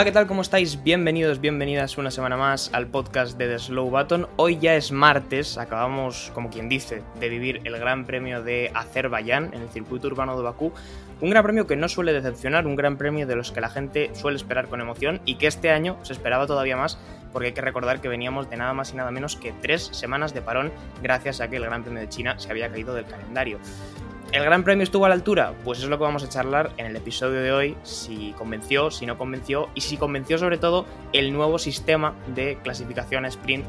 Hola, ¿qué tal? ¿Cómo estáis? Bienvenidos, bienvenidas una semana más al podcast de The Slow Button. Hoy ya es martes, acabamos, como quien dice, de vivir el Gran Premio de Azerbaiyán en el circuito urbano de Bakú. Un gran premio que no suele decepcionar, un gran premio de los que la gente suele esperar con emoción y que este año se esperaba todavía más porque hay que recordar que veníamos de nada más y nada menos que tres semanas de parón gracias a que el Gran Premio de China se había caído del calendario. ¿El Gran Premio estuvo a la altura? Pues es lo que vamos a charlar en el episodio de hoy, si convenció, si no convenció y si convenció sobre todo el nuevo sistema de clasificación sprint,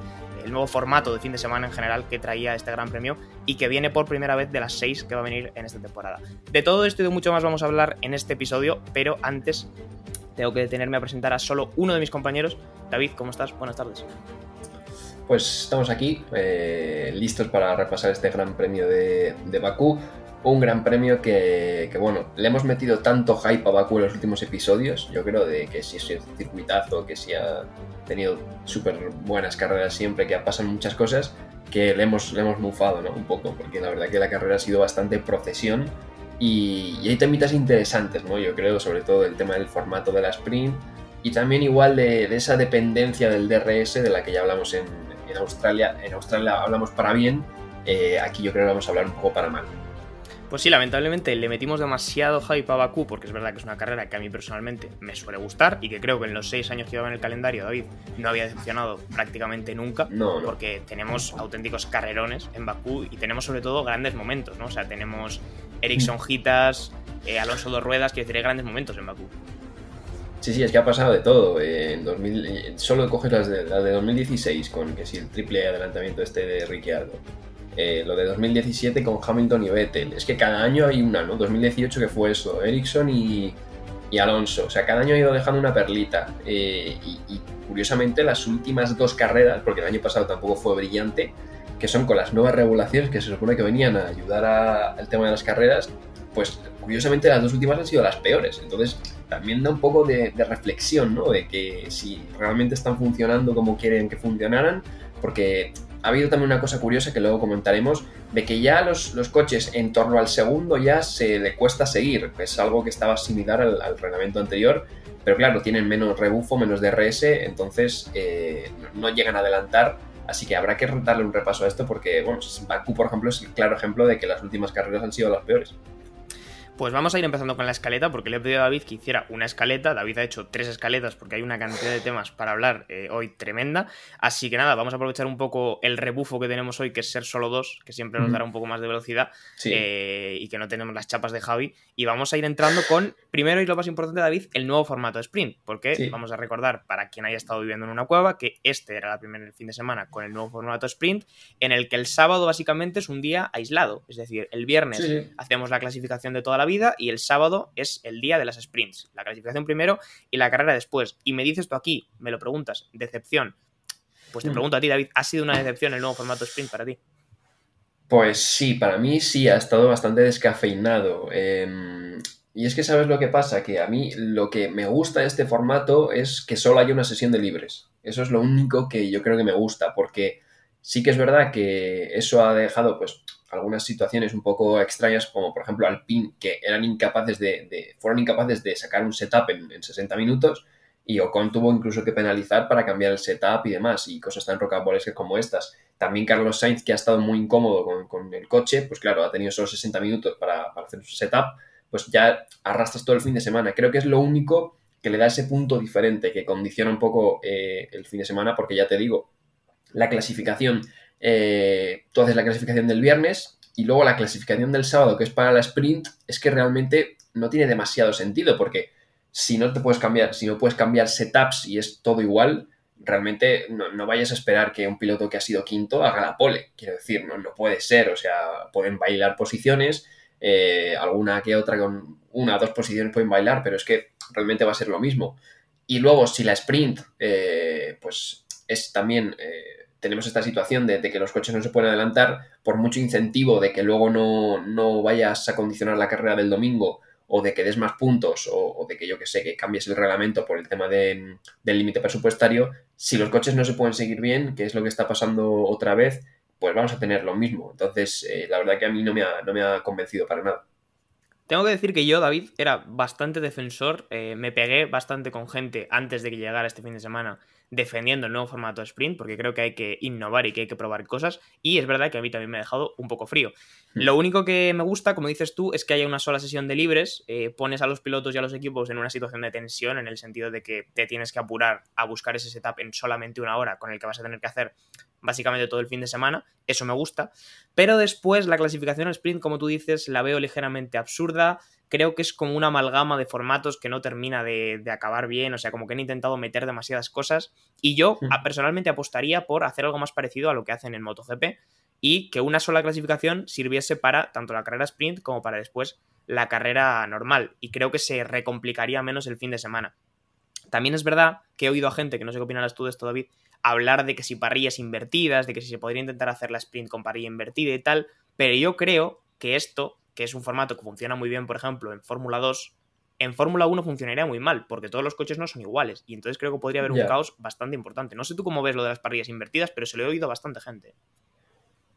el nuevo formato de fin de semana en general que traía este Gran Premio y que viene por primera vez de las seis que va a venir en esta temporada. De todo esto y de mucho más vamos a hablar en este episodio, pero antes tengo que detenerme a presentar a solo uno de mis compañeros. David, ¿cómo estás? Buenas tardes. Pues estamos aquí, eh, listos para repasar este Gran Premio de, de Bakú un gran premio que, bueno, le hemos metido tanto hype a Baku en los últimos episodios, yo creo, de que si es un circuitazo, que si ha tenido súper buenas carreras siempre, que pasan muchas cosas, que le hemos, le hemos mufado, ¿no? Un poco, porque la verdad que la carrera ha sido bastante procesión y, y hay temitas interesantes, ¿no? Yo creo, sobre todo el tema del formato de la sprint y también igual de, de esa dependencia del DRS de la que ya hablamos en, en Australia. En Australia hablamos para bien, eh, aquí yo creo que vamos a hablar un poco para mal. Pues sí, lamentablemente le metimos demasiado hype a Bakú, porque es verdad que es una carrera que a mí personalmente me suele gustar y que creo que en los seis años que llevaba en el calendario, David, no había decepcionado prácticamente nunca, no, no. porque tenemos auténticos carrerones en Bakú y tenemos sobre todo grandes momentos, ¿no? O sea, tenemos Ericsson Gitas, eh, Alonso Dos Ruedas, que deciré grandes momentos en Bakú. Sí, sí, es que ha pasado de todo. En 2000, solo coges las de, las de 2016, con que si el triple adelantamiento este de Ricciardo. Eh, lo de 2017 con Hamilton y Vettel. Es que cada año hay una, ¿no? 2018 que fue eso, Ericsson y, y Alonso. O sea, cada año ha ido dejando una perlita. Eh, y, y, curiosamente las últimas dos carreras, porque el año pasado tampoco fue brillante, que son con las nuevas regulaciones que se supone que venían a ayudar al tema de las carreras, pues curiosamente las dos últimas han sido las peores. Entonces también da un poco de, de reflexión, ¿no? De que si realmente están funcionando como quieren que funcionaran, porque ha habido también una cosa curiosa que luego comentaremos, de que ya los, los, coches en torno al segundo ya se le cuesta seguir, que es algo que estaba similar al, al reglamento anterior, pero claro, tienen menos rebufo, menos DRS, entonces eh, no, llegan a adelantar, así que habrá que darle un repaso a esto porque, bueno, Bakú, por ejemplo, es el claro ejemplo de que las últimas carreras han sido las peores. Pues vamos a ir empezando con la escaleta, porque le he pedido a David que hiciera una escaleta. David ha hecho tres escaletas porque hay una cantidad de temas para hablar eh, hoy tremenda. Así que nada, vamos a aprovechar un poco el rebufo que tenemos hoy, que es ser solo dos, que siempre nos dará un poco más de velocidad sí. eh, y que no tenemos las chapas de Javi. Y vamos a ir entrando con, primero y lo más importante, David, el nuevo formato de sprint. Porque sí. vamos a recordar, para quien haya estado viviendo en una cueva, que este era la primera el fin de semana con el nuevo formato sprint, en el que el sábado básicamente es un día aislado. Es decir, el viernes sí. hacemos la clasificación de toda la vida y el sábado es el día de las sprints. La clasificación primero y la carrera después. Y me dices tú aquí, me lo preguntas, decepción. Pues te Mm. pregunto a ti, David, ¿ha sido una decepción el nuevo formato sprint para ti? Pues sí, para mí sí, ha estado bastante descafeinado. Eh, y es que sabes lo que pasa, que a mí lo que me gusta de este formato es que solo haya una sesión de libres. Eso es lo único que yo creo que me gusta, porque sí que es verdad que eso ha dejado pues algunas situaciones un poco extrañas, como por ejemplo Alpine, que eran incapaces de, de fueron incapaces de sacar un setup en, en, 60 minutos y Ocon tuvo incluso que penalizar para cambiar el setup y demás, y cosas tan rocambolescas como estas. También Carlos Sainz, que ha estado muy incómodo con, con el coche, pues claro, ha tenido solo 60 minutos para, para hacer su setup, pues ya arrastras todo el fin de semana. Creo que es lo único que le da ese punto diferente, que condiciona un poco eh, el fin de semana, porque ya te digo, la clasificación eh, tú haces la clasificación del viernes y luego la clasificación del sábado, que es para la sprint, es que realmente no tiene demasiado sentido, porque si no te puedes cambiar, si no puedes cambiar setups y es todo igual, realmente no, vayas a esperar que un piloto que ha sido quinto haga la pole. Quiero decir, no, no puede ser, o sea, pueden bailar posiciones, eh, alguna que otra con una o dos posiciones pueden bailar, pero es que realmente va a ser lo mismo. Y luego, si la sprint, eh, pues es también... Eh, tenemos esta situación de, que los coches no se pueden adelantar por mucho incentivo de que luego no, no vayas a condicionar la carrera del domingo o de que des más puntos o, de que yo que sé, que cambies el reglamento por el tema del límite presupuestario, si los coches no se pueden seguir bien, que es lo que está pasando otra vez, pues vamos a tener lo mismo. Entonces, eh, la verdad que a mí no me, ha, no me ha convencido para nada. Tengo que decir que yo, David, era bastante defensor, eh, me pegué bastante con gente antes de que llegara este fin de semana defendiendo el nuevo formato sprint, porque creo que hay que innovar y que hay que probar cosas, y es verdad que a mí también me ha dejado un poco frío. Hmm. Lo único que me gusta, como dices tú, es que haya una sola sesión de libres, eh, pones a los pilotos y a los equipos en una situación de tensión, en el sentido de que te tienes que apurar a buscar ese setup en solamente una hora, con el que vas a tener que hacer básicamente todo el fin de semana, eso me gusta, pero después la clasificación al sprint, como tú dices, la veo ligeramente absurda, creo que es como una amalgama de formatos que no termina de, acabar bien, o sea, como que han intentado meter demasiadas cosas y yo personalmente apostaría por hacer algo más parecido a lo que hacen en MotoGP y que una sola clasificación sirviese para tanto la carrera sprint como para después la carrera normal y creo que se recomplicaría menos el fin de semana. También es verdad que he oído a gente, que no sé qué opinarás tú de esto, David, hablar de que si parrillas invertidas, de que si se podría intentar hacer la sprint con parrilla invertida y tal, pero yo creo que esto que es un formato que funciona muy bien, por ejemplo, en Fórmula 2, en Fórmula 1 funcionaría muy mal, porque todos los coches no son iguales. Y entonces creo que podría haber un caos bastante importante. No sé tú cómo ves lo de las parrillas invertidas, pero se lo he oído a bastante gente.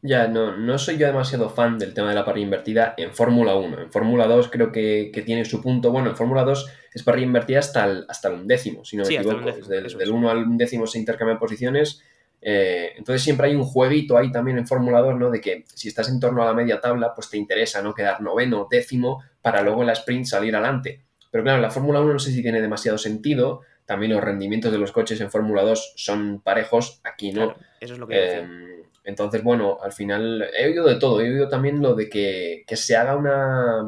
Ya, no, no soy yo demasiado fan del tema de la parrilla invertida en Fórmula 1. En Fórmula 2 creo que, tiene su punto. Bueno, en Fórmula 2 es parrilla invertida hasta el, hasta el undécimo, si no me equivoco. Desde del 1 al undécimo se intercambian posiciones eh, entonces siempre hay un jueguito ahí también en Fórmula 2, ¿no? De que si estás en torno a la media tabla, pues te interesa, ¿no? Quedar noveno, décimo, para luego en la sprint salir adelante. Pero claro, en la Fórmula 1 no sé si tiene demasiado sentido. También los rendimientos de los coches en Fórmula 2 son parejos, aquí no. eso es lo que eh, Entonces, bueno, al final he oído de todo. He oído también lo de que, se haga una...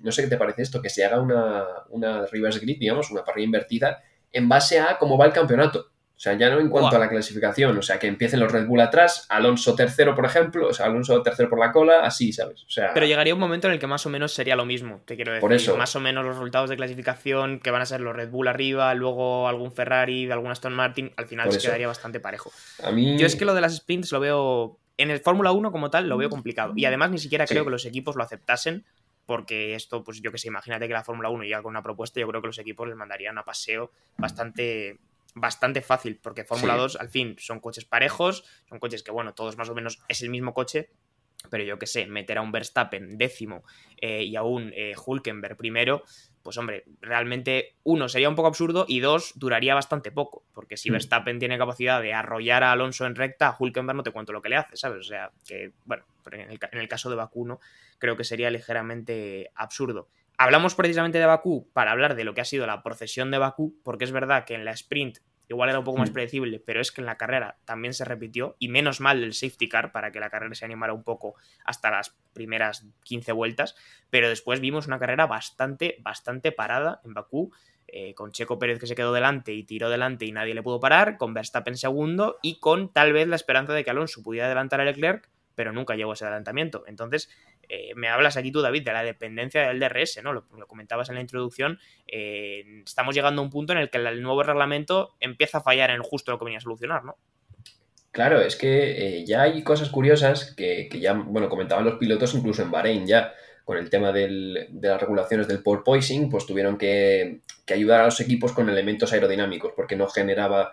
No sé qué te parece esto, que se haga una, una reverse grid, digamos, una parrilla invertida, en base a cómo va el campeonato. O sea, ya no en cuanto a la clasificación, o sea, que empiecen los Red Bull atrás, Alonso tercero, por ejemplo, o sea, Alonso tercero por la cola, así, ¿sabes? O sea... Pero llegaría un momento en el que más o menos sería lo mismo, te quiero decir. Por eso. Más o menos los resultados de clasificación, que van a ser los Red Bull arriba, luego algún Ferrari, algún Aston Martin, al final se quedaría bastante parejo. A mí... Yo es que lo de las sprints lo veo... En el Fórmula 1 como tal lo veo complicado. Y además ni siquiera creo que los equipos lo aceptasen porque esto, pues yo que sé, imagínate que la Fórmula 1 llega con una propuesta, yo creo que los equipos les mandarían a paseo bastante, bastante fácil, porque Fórmula 2 al fin son coches parejos, son coches que, bueno, todos más o menos es el mismo coche, pero yo que sé, meter a un Verstappen décimo eh, y a un eh, Hulkenberg primero, pues hombre, realmente uno sería un poco absurdo y dos duraría bastante poco, porque si mm. Verstappen tiene capacidad de arrollar a Alonso en recta, a Hulkenberg no te cuento lo que le hace, ¿sabes? O sea, que, bueno, en el, en el caso de Bakuno creo que sería ligeramente absurdo. Hablamos precisamente de Bakú para hablar de lo que ha sido la procesión de Bakú, porque es verdad que en la sprint igual era un poco más hmm. predecible, pero es que en la carrera también se repitió, y menos mal el safety car para que la carrera se animara un poco hasta las primeras 15 vueltas, pero después vimos una carrera bastante, bastante parada en Bakú, eh, con Checo Pérez que se quedó delante y tiró delante y nadie le pudo parar, con Verstappen segundo y con tal vez la esperanza de que Alonso pudiera adelantar a Leclerc, pero nunca llegó a ese adelantamiento. Entonces, eh, me hablas aquí tú, David, de la dependencia del DRS, ¿no? Lo, comentabas en la introducción. Eh, estamos llegando a un punto en el que el nuevo reglamento empieza a fallar en justo lo que venía a solucionar, ¿no? Claro, es que eh, ya hay cosas curiosas que, ya, bueno, comentaban los pilotos incluso en Bahrein ya, con el tema de las regulaciones del porpoising, pues tuvieron que, ayudar a los equipos con elementos aerodinámicos, porque no generaba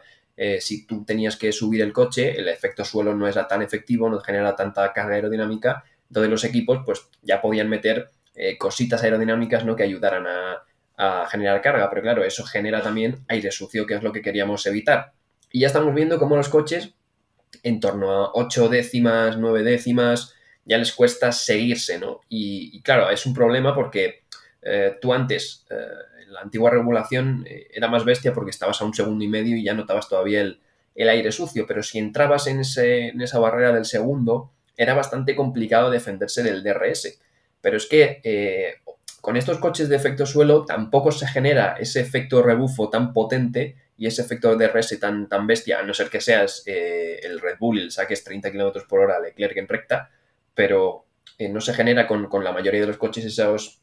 si tú tenías que subir el coche, el efecto suelo no era tan efectivo, no genera tanta carga aerodinámica entonces los equipos pues ya podían meter eh, cositas aerodinámicas ¿no? que ayudaran a, generar carga, pero claro, eso genera también aire sucio, que es lo que queríamos evitar. Y ya estamos viendo cómo los coches, en torno a 8 décimas, 9 décimas, ya les cuesta seguirse, ¿no? Y, claro, es un problema porque eh, tú antes, eh, en la antigua regulación, era más bestia porque estabas a un segundo y medio y ya notabas todavía el, el aire sucio, pero si entrabas en, ese, en esa barrera del segundo, era bastante complicado defenderse del DRS. Pero es que eh, con estos coches de efecto suelo tampoco se genera ese efecto rebufo tan potente y ese efecto DRS tan, tan bestia, a no ser que seas eh, el Red Bull y le saques 30 km por hora a Leclerc en recta, pero eh, no se genera con, la mayoría de los coches esos,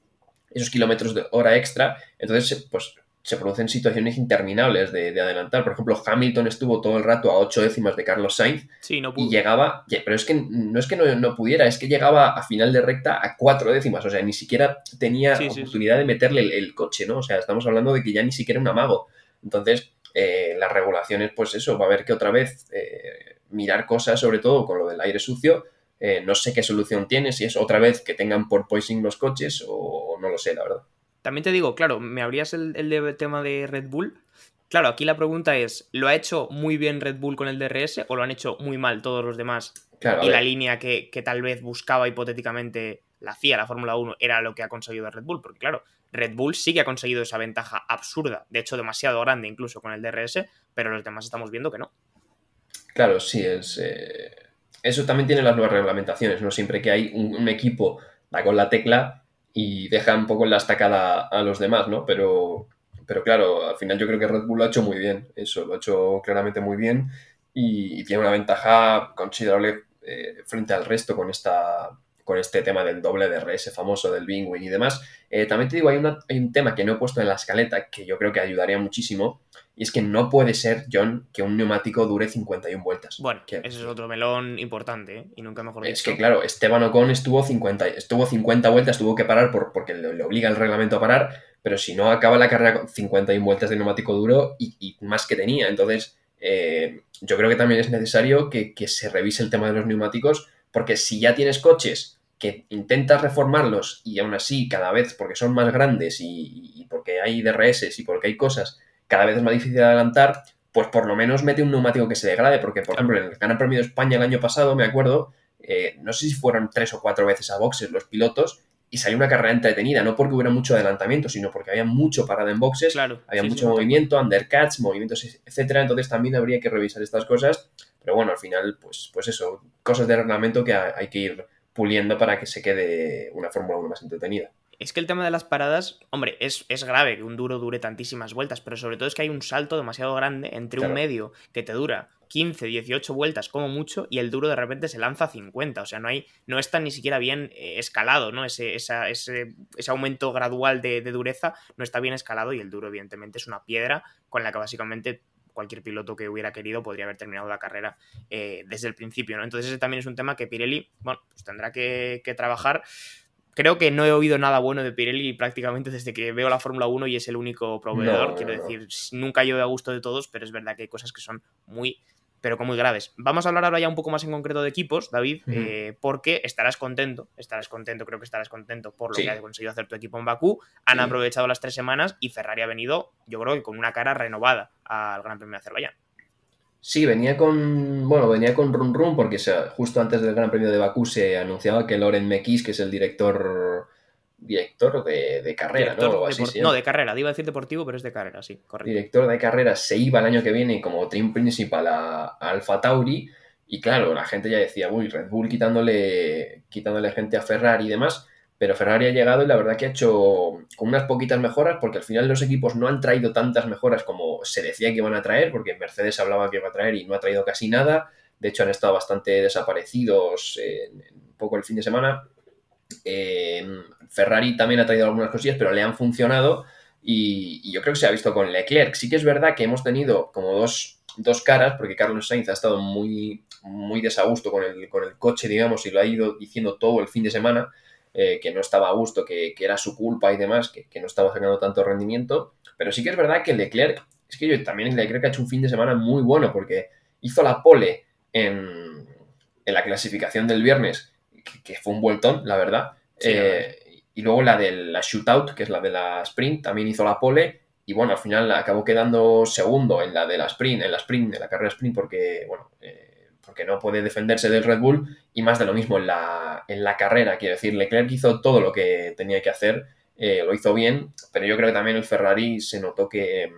esos kilómetros de hora extra. Entonces, pues se producen situaciones interminables de, adelantar. Por ejemplo, Hamilton estuvo todo el rato a ocho décimas de Carlos Sainz sí, no y llegaba, pero es que no es que no, pudiera, es que llegaba a final de recta a cuatro décimas, o sea, ni siquiera tenía oportunidad de meterle el, coche, ¿no? O sea, estamos hablando de que ya ni siquiera un amago. Entonces, eh, las regulaciones, pues eso, va a haber que otra vez eh, mirar cosas, sobre todo con lo del aire sucio. Eh, no sé qué solución tiene, si es otra vez que tengan por poising los coches o no lo sé, la verdad. También te digo, claro, me abrías el, tema de Red Bull. Claro, aquí la pregunta es, ¿lo ha hecho muy bien Red Bull con el DRS o lo han hecho muy mal todos los demás? y la línea que, tal vez buscaba hipotéticamente la CIA, la Fórmula 1, era lo que ha conseguido Red Bull. Porque claro, Red Bull sí que ha conseguido esa ventaja absurda, de hecho demasiado grande incluso con el DRS, pero los demás estamos viendo que no. Claro, sí, es... Eh, eso también tiene las nuevas reglamentaciones, ¿no? Siempre que hay un, un equipo da con la tecla, y deja un poco en la estacada a los demás, ¿no? Pero, pero claro, al final yo creo que Red Bull lo ha hecho muy bien, eso, lo ha hecho claramente muy bien y, tiene una ventaja considerable eh, frente al resto con esta con este tema del doble DRS famoso del Bingwin y demás. Eh, también te digo, hay, hay, un tema que no he puesto en la escaleta que yo creo que ayudaría muchísimo, y es que no puede ser, John, que un neumático dure 51 vueltas. Bueno, ese es otro melón importante, ¿eh? y nunca mejor dicho. Es que, claro, Esteban Ocon estuvo 50, estuvo 50 vueltas, tuvo que parar por, porque le, obliga el reglamento a parar, pero si no, acaba la carrera con 51 vueltas de neumático duro y, más que tenía. Entonces, eh, yo creo que también es necesario que, que se revise el tema de los neumáticos, porque si ya tienes coches que intentas reformarlos y aún así cada vez, porque son más grandes y, porque hay DRS y porque hay cosas, cada vez es más difícil de adelantar, pues por lo menos mete un neumático que se degrade, porque por ejemplo en el Gran Premio de España el año pasado, me acuerdo, eh, no sé si fueron tres o cuatro veces a boxes los pilotos y salió una carrera entretenida, no porque hubiera mucho adelantamiento, sino porque había mucho parada en boxes, había mucho movimiento, undercuts, movimientos, etcétera, entonces también habría que revisar estas cosas, pero bueno, al final, pues, pues eso, cosas de reglamento que hay que ir puliendo para que se quede una Fórmula 1 más entretenida. Es que el tema de las paradas, hombre, es, es, grave que un duro dure tantísimas vueltas, pero sobre todo es que hay un salto demasiado grande entre un medio que te dura 15, 18 vueltas como mucho y el duro de repente se lanza a 50. O sea, no, hay, no está ni siquiera bien eh, escalado, ¿no? Ese, ese, ese, aumento gradual de, de dureza no está bien escalado y el duro evidentemente es una piedra con la que básicamente cualquier piloto que hubiera querido podría haber terminado la carrera eh, desde el principio, ¿no? Entonces ese también es un tema que Pirelli, bueno, pues tendrá que, trabajar. Creo que no he oído nada bueno de Pirelli prácticamente desde que veo la Fórmula 1 y es el único proveedor. Quiero decir, nunca yo a gusto de todos, pero es verdad que hay cosas que son muy pero con muy graves. Vamos a hablar ahora ya un poco más en concreto de equipos, David, eh, porque estarás contento, estarás contento, creo que estarás contento por lo que ha conseguido hacer tu equipo en Bakú. Han aprovechado las tres semanas y Ferrari ha venido, yo creo que con una cara renovada al Gran Premio de Azerbaiyán. Sí, venía con, bueno, venía con Run Run porque justo antes del Gran Premio de Bakú se anunciaba que Loren Mekis, que es el director director de, carrera, ¿no? no, de carrera, iba a decir deportivo, pero es de carrera, sí, correcto. Director de carrera se iba el año que viene como team principal a, Alfa Tauri y claro, la gente ya decía, uy, Red Bull quitándole, quitándole gente a Ferrari y demás, pero Ferrari ha llegado y la verdad que ha hecho con unas poquitas mejoras porque al final los equipos no han traído tantas mejoras como se decía que iban a traer, porque Mercedes hablaba que iba a traer y no ha traído casi nada, de hecho han estado bastante desaparecidos un poco el fin de semana. Eh, Ferrari también ha traído algunas cosillas, pero le han funcionado y, yo creo que se ha visto con Leclerc. Sí que es verdad que hemos tenido como dos, caras, porque Carlos Sainz ha estado muy, muy desagusto con el, con el coche, digamos, y lo ha ido diciendo todo el fin de semana, eh, que no estaba a gusto, que, era su culpa y demás, que, no estaba sacando tanto rendimiento. Pero sí que es verdad que Leclerc, es que yo también Leclerc ha hecho un fin de semana muy bueno, porque hizo la pole en, en la clasificación del viernes, que, fue un vueltón, la verdad. Eh, y luego la de la shootout, que es la de la sprint, también hizo la pole. Y bueno, al final acabó quedando segundo en la de la sprint, en la sprint, en la carrera sprint, porque, bueno, eh, porque no puede defenderse del Red Bull. Y más de lo mismo en la, en la carrera, quiero decir, Leclerc hizo todo lo que tenía que hacer, eh, lo hizo bien, pero yo creo que también el Ferrari se notó que,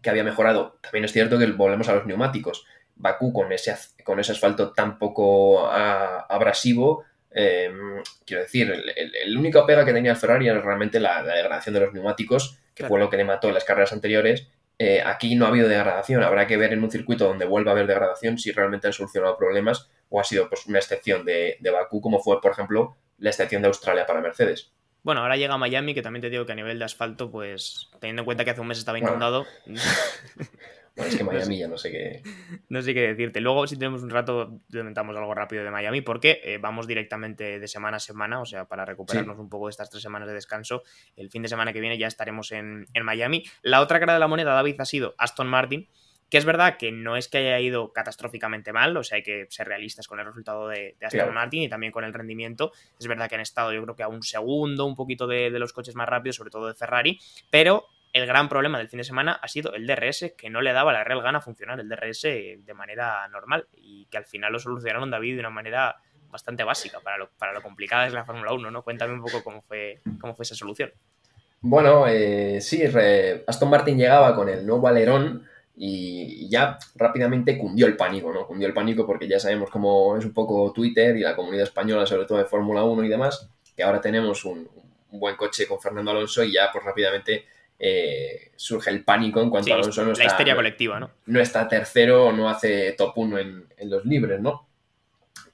que había mejorado. También es cierto que volvemos a los neumáticos. Bakú con ese, con ese asfalto tan poco ah, abrasivo Em, quiero decir, el, único pega que tenía el Ferrari era realmente la, degradación de los neumáticos, que fue lo que le mató en las carreras anteriores. Eh, aquí no ha habido degradación, habrá que ver en un circuito donde vuelva a haber degradación si realmente han solucionado problemas o ha sido pues, una excepción de, de Bakú, como fue, por ejemplo, la excepción de Australia para Mercedes. Bueno, ahora llega Miami, que también te digo que a nivel de asfalto, pues teniendo en cuenta que hace un mes estaba inundado. Bueno, es que Miami ya no sé qué. No sé qué decirte. Luego, si tenemos un rato, comentamos algo rápido de Miami, porque eh, vamos directamente de semana a semana, o sea, para recuperarnos un poco de estas tres semanas de descanso. El fin de semana que viene ya estaremos en, en Miami. La otra cara de la moneda, David, ha sido Aston Martin, que es verdad que no es que haya ido catastróficamente mal, o sea, hay que ser realistas con el resultado de, Aston Martin y también con el rendimiento. Es verdad que han estado, yo creo que a un segundo, un poquito de, los coches más rápidos, sobre todo de Ferrari, pero el gran problema del fin de semana ha sido el DRS, que no le daba la real gana funcionar el DRS de manera normal y que al final lo solucionaron David de una manera bastante básica para lo, para lo complicada es la Fórmula 1, ¿no? Cuéntame un poco cómo fue, cómo fue esa solución. Bueno, eh, sí, Aston Martin llegaba con el nuevo alerón y ya rápidamente cundió el pánico, ¿no? Cundió el pánico porque ya sabemos cómo es un poco Twitter y la comunidad española, sobre todo de Fórmula 1 y demás, que ahora tenemos un, buen coche con Fernando Alonso y ya pues rápidamente eh, surge el pánico en cuanto a Alonso no está... La histeria colectiva, ¿no? No está tercero o no hace top 1 en, los libres, ¿no?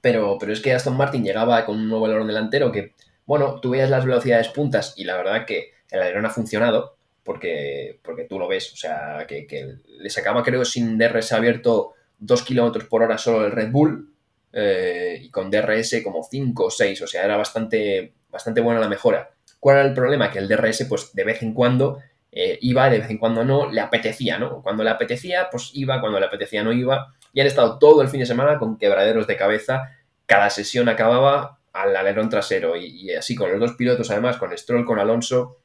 Pero, pero es que Aston Martin llegaba con un nuevo alerón delantero que, bueno, tú veías las velocidades puntas y la verdad que el alerón ha funcionado, porque, porque tú lo ves, o sea, que, le sacaba creo sin DRS abierto 2 kilómetros por hora solo el Red Bull eh, y con DRS como 5 o 6, o sea, era bastante, bastante buena la mejora. ¿Cuál era el problema? Que el DRS, pues de vez en cuando eh, iba, de vez en cuando no, le apetecía, ¿no? Cuando le apetecía, pues iba, cuando le apetecía no iba. Y han estado todo el fin de semana con quebraderos de cabeza. Cada sesión acababa al alerón trasero y, así con los dos pilotos, además, con Stroll, con Alonso,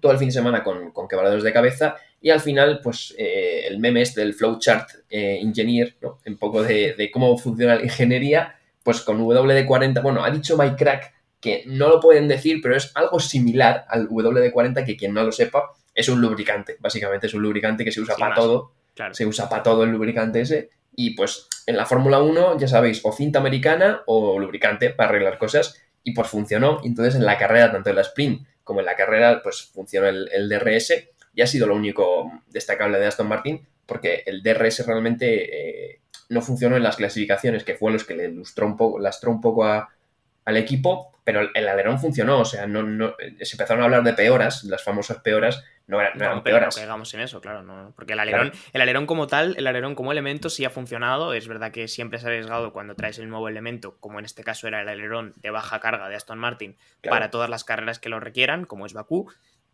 todo el fin de semana con, con quebraderos de cabeza y al final, pues eh, el meme es del flowchart eh, engineer, ¿no? Un poco de, cómo funciona la ingeniería, pues con WD-40, bueno, ha dicho Mike Crack que no lo pueden decir, pero es algo similar al WD-40, que quien no lo sepa, es un lubricante, básicamente es un lubricante que se usa para todo, se usa para todo el lubricante ese, y pues en la Fórmula 1, ya sabéis, o cinta americana o lubricante para arreglar cosas, y pues funcionó, entonces en la carrera, tanto en la sprint como en la carrera, pues funcionó el, DRS y ha sido lo único destacable de Aston Martin porque el DRS realmente eh, no funcionó en las clasificaciones, que fue los que le lustró un poco, lastró un poco al equipo, pero el, alerón funcionó, o sea, no, no, se empezaron a hablar de peoras, las famosas peoras, no, eran, no, peoras. No caigamos en eso, claro, no, porque el alerón, el alerón como tal, el alerón como elemento sí ha funcionado, es verdad que siempre es arriesgado cuando traes el nuevo elemento, como en este caso era el alerón de baja carga de Aston Martin, para todas las carreras que lo requieran, como es Bakú,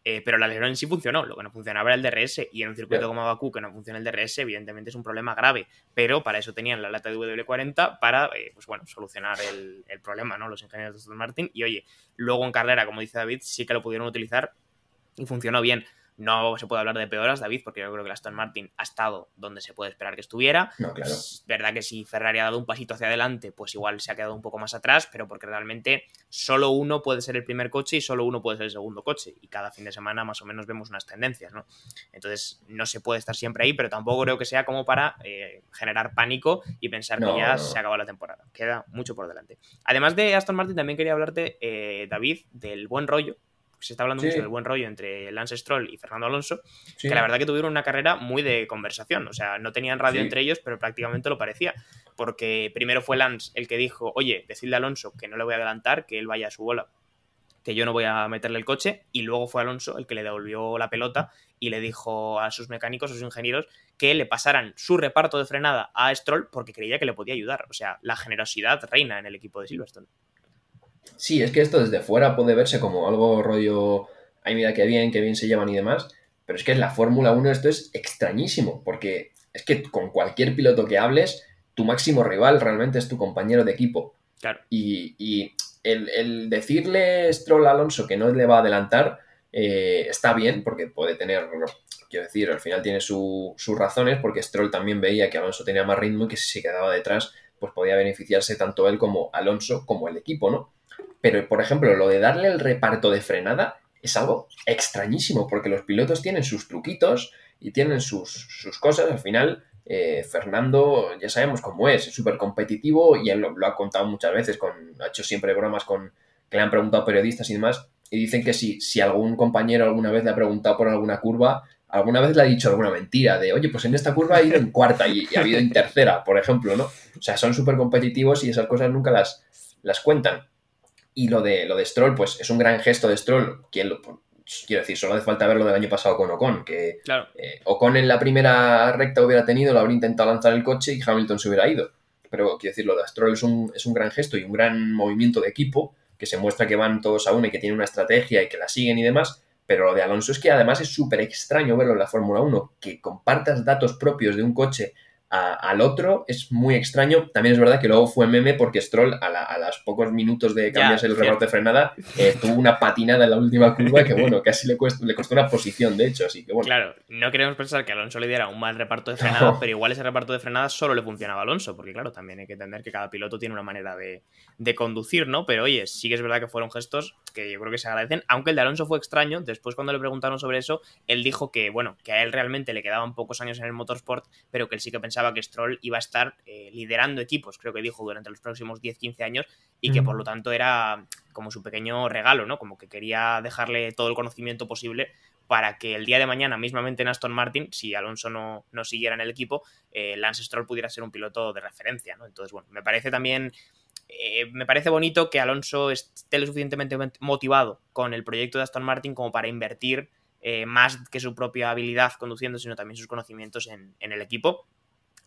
eh, pero el alerón en sí funcionó, lo que no funcionaba era el DRS y en un circuito como Bakú que no funciona el DRS evidentemente es un problema grave, pero para eso tenían la lata de W40 para, eh, pues bueno, solucionar el, el, problema, ¿no? Los ingenieros de Aston Martin y oye, luego en carrera, como dice David, sí que lo pudieron utilizar y funcionó bien. No se puede hablar de peoras, David, porque yo creo que el Aston Martin ha estado donde se puede esperar que estuviera. No, claro. Es verdad que si Ferrari ha dado un pasito hacia adelante, pues igual se ha quedado un poco más atrás, pero porque realmente solo uno puede ser el primer coche y solo uno puede ser el segundo coche. Y cada fin de semana más o menos vemos unas tendencias, ¿no? Entonces no se puede estar siempre ahí, pero tampoco creo que sea como para eh, generar pánico y pensar que ya se acabó la temporada. Queda mucho por delante. Además de Aston Martin, también quería hablarte, eh, David, del buen rollo se está hablando mucho del buen rollo entre Lance Stroll y Fernando Alonso, que la verdad que tuvieron una carrera muy de conversación, o sea, no tenían radio entre ellos, pero prácticamente lo parecía, porque primero fue Lance el que dijo, oye, decirle a Alonso que no le voy a adelantar, que él vaya a su bola, que yo no voy a meterle el coche, y luego fue Alonso el que le devolvió la pelota y le dijo a sus mecánicos, a sus ingenieros, que le pasaran su reparto de frenada a Stroll porque creía que le podía ayudar, o sea, la generosidad reina en el equipo de Silverstone. Sí, es que esto desde fuera puede verse como algo rollo, ay mira qué bien, qué bien se llevan y demás, pero es que en la Fórmula 1 esto es extrañísimo, porque es que con cualquier piloto que hables, tu máximo rival realmente es tu compañero de equipo. Claro. Y, el, decirle Stroll Alonso que no le va a adelantar eh, está bien, porque puede tener, quiero decir, al final tiene sus razones, porque Stroll también veía que Alonso tenía más ritmo y que si se quedaba detrás, pues podía beneficiarse tanto él como Alonso como el equipo, ¿no? Pero, por ejemplo, lo de darle el reparto de frenada es algo extrañísimo, porque los pilotos tienen sus truquitos y tienen sus, cosas. Al final, eh, Fernando, ya sabemos cómo es, es súper competitivo y él lo, ha contado muchas veces, con, ha hecho siempre bromas con que le han preguntado periodistas y demás, y dicen que si, si algún compañero alguna vez le ha preguntado por alguna curva, alguna vez le ha dicho alguna mentira de, oye, pues en esta curva ha ido en cuarta y, ha habido en tercera, por ejemplo, ¿no? O sea, son súper competitivos y esas cosas nunca las, las cuentan. Y lo de, lo de Stroll, pues es un gran gesto de Stroll. ¿Quién lo, quiero decir, solo hace falta ver lo del año pasado con Ocon, que eh, Ocon en la primera recta hubiera tenido, lo habría intentado lanzar el coche y Hamilton se hubiera ido. Pero quiero decir, lo de Stroll es un, es un gran gesto y un gran movimiento de equipo que se muestra que van todos a una y que tienen una estrategia y que la siguen y demás. Pero lo de Alonso es que además es súper extraño verlo en la Fórmula 1, que compartas datos propios de un coche al otro es muy extraño. También es verdad que luego fue meme porque Stroll, a, los pocos minutos de cambiarse el reborde de frenada, eh, tuvo una patinada en la última curva que, bueno, casi le, le costó una posición, de hecho. Así que, bueno. Claro, no queremos pensar que Alonso le diera un mal reparto de frenada, pero igual ese reparto de frenada solo le funcionaba a Alonso, porque, claro, también hay que entender que cada piloto tiene una manera de, de conducir, ¿no? Pero, oye, sí que es verdad que fueron gestos que yo creo que se agradecen, aunque el de Alonso fue extraño. Después, cuando le preguntaron sobre eso, él dijo que, bueno, que a él realmente le quedaban pocos años en el motorsport, pero que él sí que pensaba que Stroll iba a estar eh, liderando equipos, creo que dijo, durante los próximos 10-15 años y que por lo tanto era como su pequeño regalo, ¿no? Como que quería dejarle todo el conocimiento posible para que el día de mañana, mismamente en Aston Martin, si Alonso no, no siguiera en el equipo, eh, Lance Stroll pudiera ser un piloto de referencia, ¿no? Entonces, bueno, me parece también... Eh, me parece bonito que Alonso esté lo suficientemente motivado con el proyecto de Aston Martin como para invertir más que su propia habilidad conduciendo, sino también sus conocimientos en, en el equipo.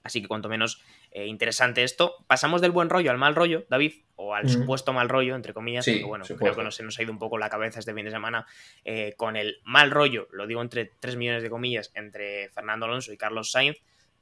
Así que cuanto menos eh, interesante esto. Pasamos del buen rollo al mal rollo, David, o al supuesto mal rollo, entre comillas, porque bueno, creo que no se nos ha ido un poco la cabeza este fin de semana eh, con el mal rollo, lo digo entre 3 millones de comillas, entre Fernando Alonso y Carlos Sainz.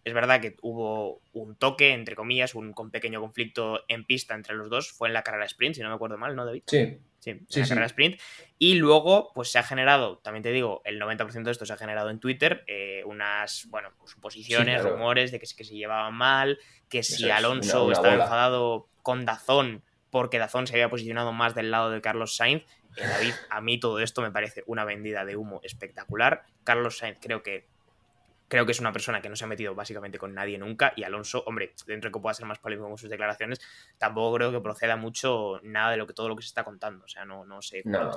Es verdad que hubo un toque, entre comillas, un, pequeño conflicto en pista entre los dos. Fue en la carrera sprint, si no me acuerdo mal, ¿no, David? Sí. Sí, en la carrera sprint. Y luego, pues se ha generado, también te digo, el 90% de esto se ha generado en Twitter, eh, unas, bueno, suposiciones, rumores de que, que se llevaban mal, que si Alonso estaba enfadado con Dazón porque Dazón se había posicionado más del lado de Carlos Sainz. Eh, David, a mí todo esto me parece una vendida de humo espectacular. Carlos Sainz creo que creo que es una persona que no se ha metido básicamente con nadie nunca y Alonso, hombre, dentro de que pueda ser más polémico con sus declaraciones, tampoco creo que proceda mucho nada de lo que todo lo que se está contando, o sea, no, no sé. No,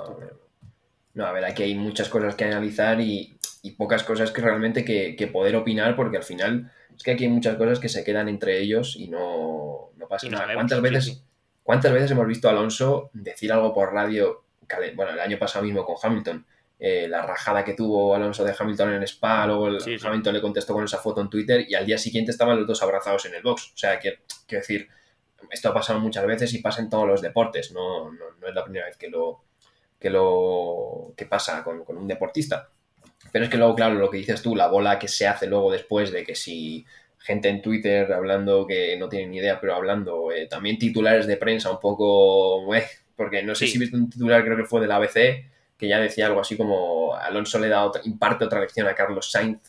no, a ver, aquí hay muchas cosas que analizar y, pocas cosas que realmente que, poder opinar porque al final es que aquí hay muchas cosas que se quedan entre ellos y no, pasa nada. ¿Cuántas, veces, ¿Cuántas veces hemos visto a Alonso decir algo por radio, bueno, el año pasado mismo con Hamilton? Eh, la rajada que tuvo Alonso de Hamilton en Spa, luego el Hamilton le contestó con esa foto en Twitter y al día siguiente estaban los dos abrazados en el box. O sea, quiero, decir, esto ha pasado muchas veces y pasa en todos los deportes, no, no, es la primera vez que lo que lo que pasa con, un deportista. Pero es que luego, claro, lo que dices tú, la bola que se hace luego después de que si gente en Twitter hablando que no tienen ni idea, pero hablando, eh, también titulares de prensa un poco, eh, porque no sé si viste un titular, creo que fue del ABC, que ya decía algo así como Alonso le da otra, imparte otra lección a Carlos Sainz.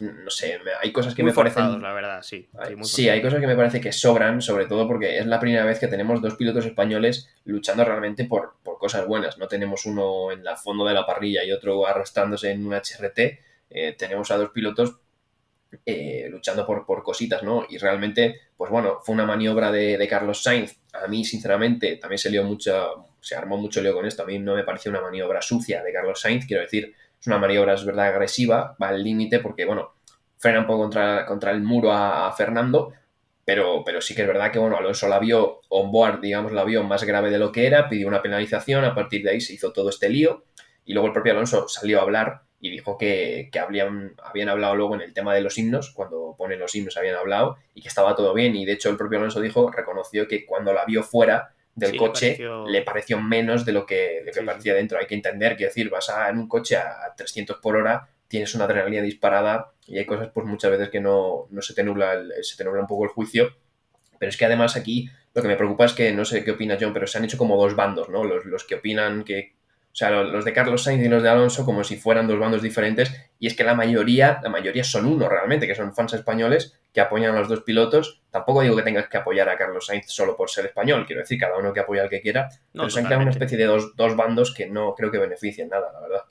No sé, hay cosas que me parecen. la verdad, sí. Sí, hay cosas que me parece que sobran, sobre todo porque es la primera vez que tenemos dos pilotos españoles luchando realmente por, cosas buenas. No tenemos uno en la fondo de la parrilla y otro arrastrándose en un HRT. Eh, tenemos a dos pilotos eh, luchando por, por, cositas, ¿no? Y realmente, pues bueno, fue una maniobra de, de Carlos Sainz. A mí, sinceramente, también se lió mucho, se armó mucho lío con esto. A mí no me pareció una maniobra sucia de Carlos Sainz, quiero decir, es una maniobra, es verdad, agresiva, va al límite porque, bueno, frena un poco contra, contra el muro a, Fernando, pero, pero, sí que es verdad que, bueno, Alonso la vio on board, digamos, la vio más grave de lo que era, pidió una penalización, a partir de ahí se hizo todo este lío, y luego el propio Alonso salió a hablar y dijo que, que habían, habían hablado luego en el tema de los himnos, cuando ponen los himnos habían hablado, y que estaba todo bien, y de hecho el propio Alonso dijo, reconoció que cuando la vio fuera, del coche le pareció... menos de lo que, de que parecía dentro. Hay que entender, que decir, vas a, en un coche a 300 por hora, tienes una adrenalina disparada y hay cosas pues muchas veces que no, no se, te nubla se te nubla un poco el juicio. Pero es que además aquí lo que me preocupa es que, no sé qué opina John, pero se han hecho como dos bandos, ¿no? Los, los que opinan que, o sea, los de Carlos Sainz y los de Alonso como si fueran dos bandos diferentes y es que la mayoría, la mayoría son uno realmente, que son fans españoles que apoyan a los dos pilotos. Tampoco digo que tengas que apoyar a Carlos Sainz solo por ser español, quiero decir, cada uno que apoya al que quiera, pero se han creado una especie de dos, dos bandos que no creo que beneficien nada, la verdad.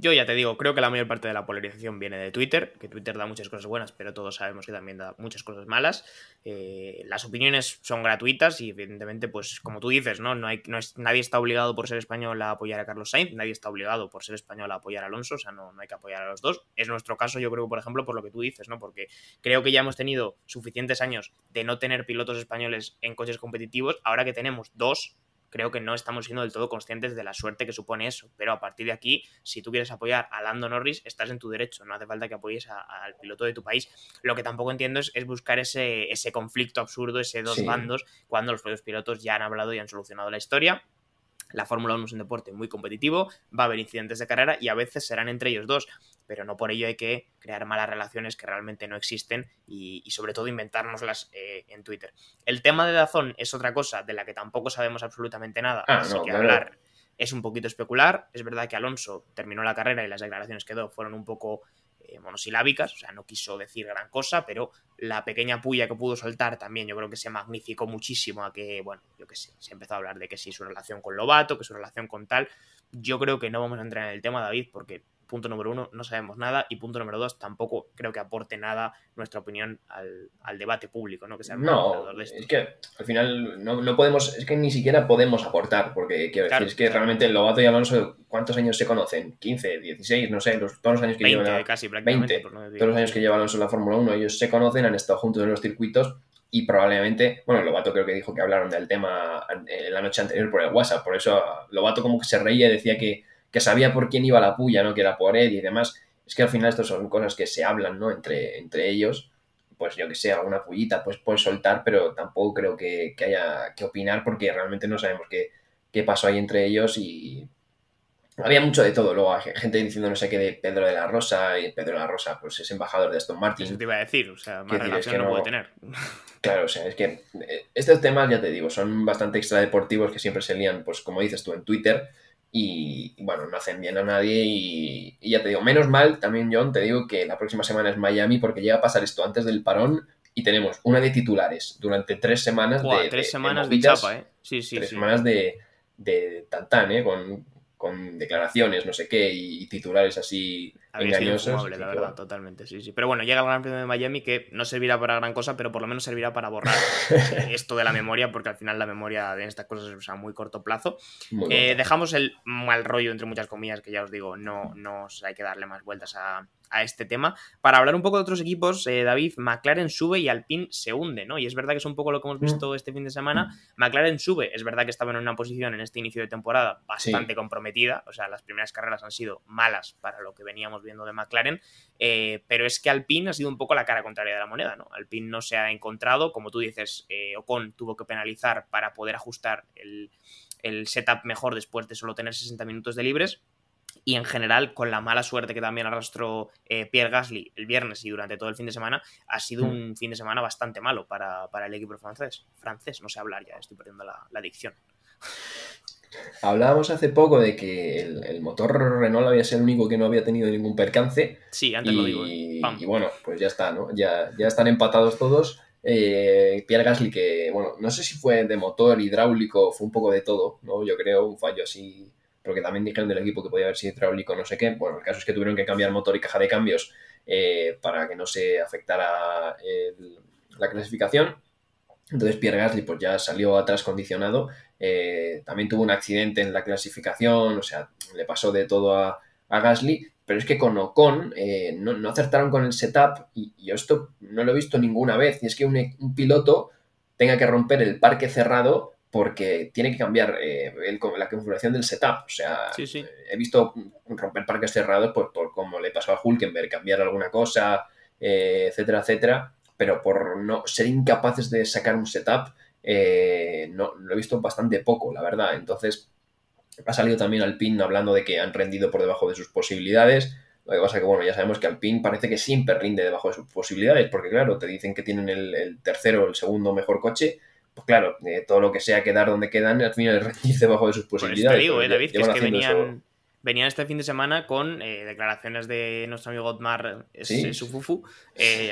Yo ya te digo, creo que la mayor parte de la polarización viene de Twitter, que Twitter da muchas cosas buenas, pero todos sabemos que también da muchas cosas malas. Eh, las opiniones son gratuitas y evidentemente, pues como tú dices, ¿no? No hay, no es, nadie está obligado por ser español a apoyar a Carlos Sainz, nadie está obligado por ser español a apoyar a Alonso, o sea, no, no hay que apoyar a los dos. Es nuestro caso, yo creo, por ejemplo, por lo que tú dices, ¿no? Porque creo que ya hemos tenido suficientes años de no tener pilotos españoles en coches competitivos, ahora que tenemos dos, creo que no estamos siendo del todo conscientes de la suerte que supone eso. Pero a partir de aquí, si tú quieres apoyar a Lando Norris, estás en tu derecho. No hace falta que apoyes al piloto de tu país. Lo que tampoco entiendo es, buscar ese, ese, conflicto absurdo, ese dos bandos, cuando los propios pilotos ya han hablado y han solucionado la historia. La Fórmula 1 es un deporte muy competitivo, va a haber incidentes de carrera y a veces serán entre ellos dos, pero no por ello hay que crear malas relaciones que realmente no existen y, sobre todo inventárnoslas eh, en Twitter. El tema de Dazón es otra cosa de la que tampoco sabemos absolutamente nada, ah, así que hablar es un poquito especular. Es verdad que Alonso terminó la carrera y las declaraciones que dio fueron un poco monosilábicas, o sea, no quiso decir gran cosa, pero la pequeña puya que pudo soltar también yo creo que se magnificó muchísimo a que, bueno, yo qué sé, se empezó a hablar de que sí, su relación con Lobato, que su relación con tal. Yo creo que no vamos a entrar en el tema, David, porque punto número uno, no sabemos nada. Y punto número dos, tampoco creo que aporte nada nuestra opinión al, debate público, ¿no? Que sea no, de es que al final no, podemos, es que ni siquiera podemos aportar, porque quiero decir, es que realmente Lobato y Alonso, ¿cuántos años se conocen? ¿15, 16? No sé, los, todos los años que 20, llevan. casi, 20, todos los años que lleva Alonso en la Fórmula 1, ellos se conocen, han estado juntos en los circuitos y probablemente, bueno, Lobato creo que dijo que hablaron del tema la noche anterior por el WhatsApp, por eso Lobato como que se reía y decía que que sabía por quién iba la puya, ¿no? Que era por él y demás. Es que al final estas son cosas que se hablan, ¿no? Entre, entre ellos. Pues yo que sé, alguna pullita pues puedes soltar, pero tampoco creo que, haya que opinar porque realmente no sabemos qué, qué pasó ahí entre ellos y había mucho de todo. Luego gente diciendo no sé qué de Pedro de la Rosa y Pedro de la Rosa pues es embajador de Aston Martin. Eso te iba a decir, o sea, más relación no, puede tener. Claro, o sea, es que eh, estos temas, ya te digo, son bastante extradeportivos que siempre se lían, pues como dices tú, en Twitter y bueno, no hacen bien a nadie y, ya te digo, menos mal también John, te digo que la próxima semana es Miami porque llega a pasar esto antes del parón y tenemos una de titulares durante tres semanas de, tres semanas de, chapa, ¿eh? Sí, sí, tres semanas de, de tantán, ¿eh? Con, con declaraciones, no sé qué, y titulares así engañosos. la verdad, totalmente, sí, sí. Pero bueno, llega el Gran Premio de Miami que no servirá para gran cosa, pero por lo menos servirá para borrar esto de la memoria, porque al final la memoria de estas cosas es a muy corto plazo. Eh, dejamos el mal rollo, entre muchas comillas, que ya os digo, no, no hay que darle más vueltas a, a este tema. Para hablar un poco de otros equipos, eh, David, McLaren sube y Alpine se hunde, ¿no? Y es verdad que es un poco lo que hemos visto mm. este fin de semana. McLaren sube, es verdad que estaba en una posición en este inicio de temporada bastante comprometida, o sea, las primeras carreras han sido malas para lo que veníamos viendo de McLaren, eh, pero es que Alpine ha sido un poco la cara contraria de la moneda, ¿no? Alpine no se ha encontrado, como tú dices, eh, Ocon tuvo que penalizar para poder ajustar el, el setup mejor después de solo tener 60 minutos de libres y en general con la mala suerte que también arrastró eh, Pierre Gasly el viernes y durante todo el fin de semana, ha sido hmm. un fin de semana bastante malo para, el equipo francés. Francés, no sé hablar ya, estoy perdiendo la, la dicción. Hablábamos hace poco de que el, motor Renault había sido el único que no había tenido ningún percance. Sí, antes lo digo. ¿eh? Y, bueno, pues ya está, ¿no? Ya, ya están empatados todos. Eh, Pierre Gasly, que, bueno, no sé si fue de motor, hidráulico, fue un poco de todo, ¿no? Yo creo, un fallo así porque también dijeron del equipo que podía haber sido hidráulico, no sé qué. Bueno, el caso es que tuvieron que cambiar motor y caja de cambios eh, para que no se afectara la clasificación. Entonces Pierre Gasly pues ya salió atrás condicionado. Eh, también tuvo un accidente en la clasificación, o sea, le pasó de todo a, Gasly. Pero es que con Ocon eh, no, acertaron con el setup y, yo esto no lo he visto ninguna vez. Y es que un piloto tenga que romper el parque cerrado porque tiene que cambiar eh, la configuración del setup. O sea, he visto romper parques cerrados por, por como le pasó a Hulkenberg, cambiar alguna cosa, eh, etcétera, etcétera, pero por no ser incapaces de sacar un setup, eh, no, lo he visto bastante poco, la verdad. Entonces, ha salido también Alpine hablando de que han rendido por debajo de sus posibilidades. Lo que pasa es que, bueno, ya sabemos que Alpine parece que siempre rinde debajo de sus posibilidades, porque claro, te dicen que tienen el, el tercero o el segundo mejor coche, pues claro, eh, todo lo que sea quedar donde quedan, al final es rendir debajo de sus posibilidades. Pues te digo, eh, David, que es que venían, venían este fin de semana con eh, declaraciones de nuestro amigo Otmar ¿Sí? Sufufu,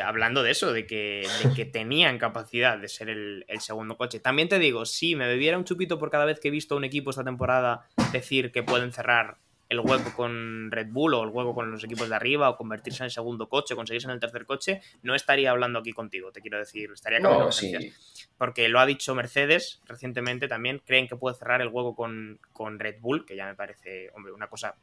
hablando de eso, de que, que tenían capacidad de ser el, el, segundo coche. También te digo, si me bebiera un chupito por cada vez que he visto a un equipo esta temporada decir que pueden cerrar el hueco con Red Bull o el hueco con los equipos de arriba o convertirse en el segundo coche, conseguirse en el tercer coche, no estaría hablando aquí contigo, te quiero decir, estaría no, Porque lo ha dicho Mercedes recientemente también, creen que puede cerrar el hueco con, con Red Bull, que ya me parece, hombre, una cosa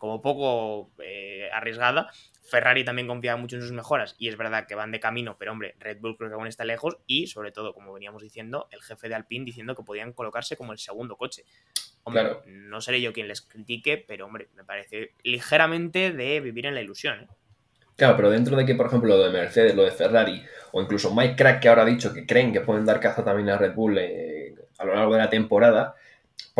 como poco eh, arriesgada. Ferrari también confiaba mucho en sus mejoras y es verdad que van de camino, pero hombre, Red Bull creo que aún está lejos y sobre todo, como veníamos diciendo, el jefe de Alpine diciendo que podían colocarse como el segundo coche. Hombre, no seré yo quien les critique, pero hombre, me parece ligeramente de vivir en la ilusión. ¿eh? Claro, pero dentro de que, por ejemplo, lo de Mercedes, lo de Ferrari, o incluso Mike Crack, que ahora ha dicho que creen que pueden dar caza también a Red Bull eh, a lo largo de la temporada,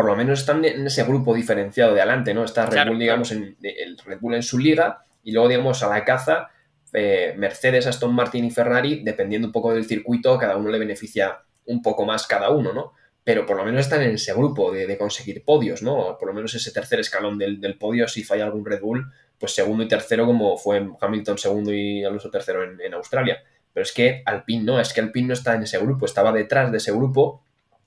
por lo menos están en ese grupo diferenciado de adelante, ¿no? Está Red Bull, digamos, en, el Red Bull en su liga, y luego, digamos, a la caza, eh, Mercedes, Aston Martin y Ferrari, dependiendo un poco del circuito, cada uno le beneficia un poco más cada uno, ¿no? Pero por lo menos están en ese grupo de, conseguir podios, ¿no? Por lo menos ese tercer escalón del, del podio, si falla algún Red Bull, pues segundo y tercero como fue Hamilton segundo y Alonso tercero en, Australia. Pero es que Alpine no, es que Alpine no está en ese grupo, estaba detrás de ese grupo,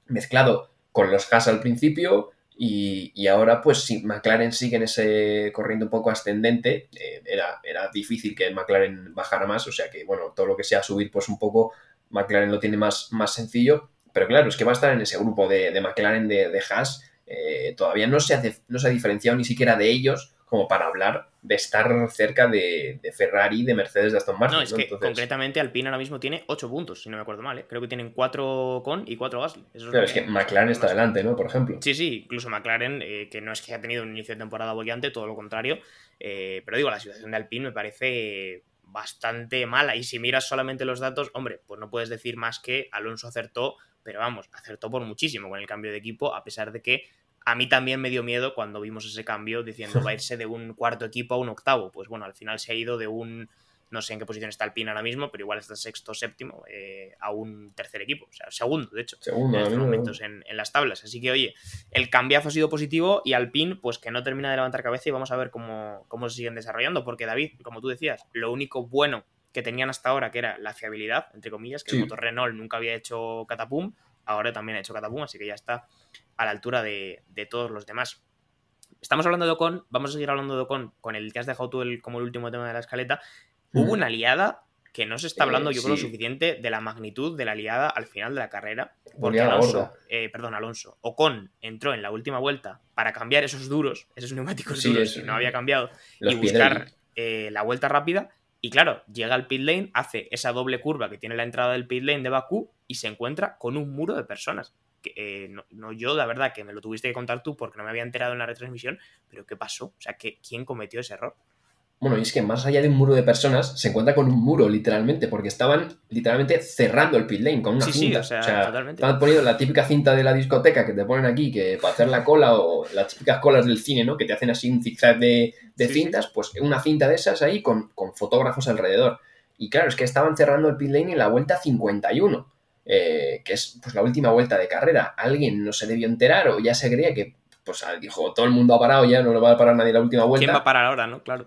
mezclado con los Haas al principio y, ahora pues si McLaren sigue en ese corriendo un poco ascendente, eh, era, era difícil que McLaren bajara más, o sea que bueno, todo lo que sea subir pues un poco, McLaren lo tiene más, más sencillo, pero claro, es que va a estar en ese grupo de, de McLaren de, de Haas, eh, todavía no se, no se ha diferenciado ni siquiera de ellos como para hablar de estar cerca de, Ferrari, de Mercedes, de Aston Martin. No, es que concretamente Alpine ahora mismo tiene 8 puntos, si no me acuerdo mal. ¿eh? Creo que tienen 4 con y 4 Gasly. Eso es, que, McLaren está adelante, ¿no? Por ejemplo. Sí, sí, incluso McLaren, eh, que no es que haya tenido un inicio de temporada bollante, todo lo contrario. Eh, pero digo, la situación de Alpine me parece bastante mala. Y si miras solamente los datos, hombre, pues no puedes decir más que Alonso acertó, pero vamos, acertó por muchísimo con el cambio de equipo, a pesar de que a mí también me dio miedo cuando vimos ese cambio diciendo va a irse de un cuarto equipo a un octavo. Pues bueno, al final se ha ido de un, no sé en qué posición está el PIN ahora mismo, pero igual está sexto séptimo eh, a un tercer equipo. O sea, segundo, de hecho, segundo, en estos momentos en, las tablas. Así que, oye, el cambiazo ha sido positivo y al PIN, pues que no termina de levantar cabeza y vamos a ver cómo, cómo se siguen desarrollando. Porque David, como tú decías, lo único bueno que tenían hasta ahora, que era la fiabilidad, entre comillas, que el motor Renault nunca había hecho catapum, ahora también ha hecho catapum, así que ya está a la altura de, todos los demás. Estamos hablando de Ocon, vamos a seguir hablando de Ocon con el que has dejado tú el, como el último tema de la escaleta. Hubo una liada que no se está hablando, yo creo, lo suficiente de la magnitud de la liada al final de la carrera. Porque Alonso, eh, perdón, Alonso, Ocon entró en la última vuelta para cambiar esos duros, esos neumáticos duros que no había cambiado, y buscar eh, la vuelta rápida. Y claro, llega al pit lane, hace esa doble curva que tiene la entrada del pit lane de Bakú y se encuentra con un muro de personas. Eh, no, yo, la verdad, que me lo tuviste que contar tú porque no me había enterado en la retransmisión, pero ¿qué pasó? O sea, que, ¿quién cometió ese error? Bueno, y es que más allá de un muro de personas, se encuentra con un muro, literalmente, porque estaban literalmente cerrando el pit lane con una cinta. o sea, Estaban poniendo la típica cinta de la discoteca que te ponen aquí, que para hacer la cola, o las típicas colas del cine, ¿no? Que te hacen así un zigzag de, cintas, pues una cinta de esas ahí con, con fotógrafos alrededor. Y claro, es que estaban cerrando el pit lane en la vuelta 51. Eh, que es pues la última vuelta de carrera. Alguien no se debió enterar o ya se creía que, pues dijo, todo el mundo ha parado ya, no lo va a parar nadie la última vuelta. ¿Quién va a parar ahora, no? Claro.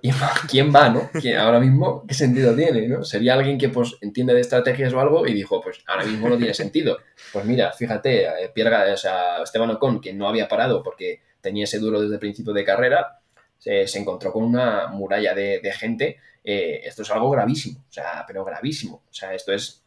¿Quién va, no? ahora mismo, ¿qué sentido tiene, no? Sería alguien que, pues, entiende de estrategias o algo y dijo, pues, ahora mismo no tiene sentido. Pues mira, fíjate, eh, Pierga, o sea, Esteban Ocon, que no había parado porque tenía ese duro desde el principio de carrera, se, encontró con una muralla de, gente. Eh, esto es algo gravísimo, o sea, pero gravísimo. O sea, esto es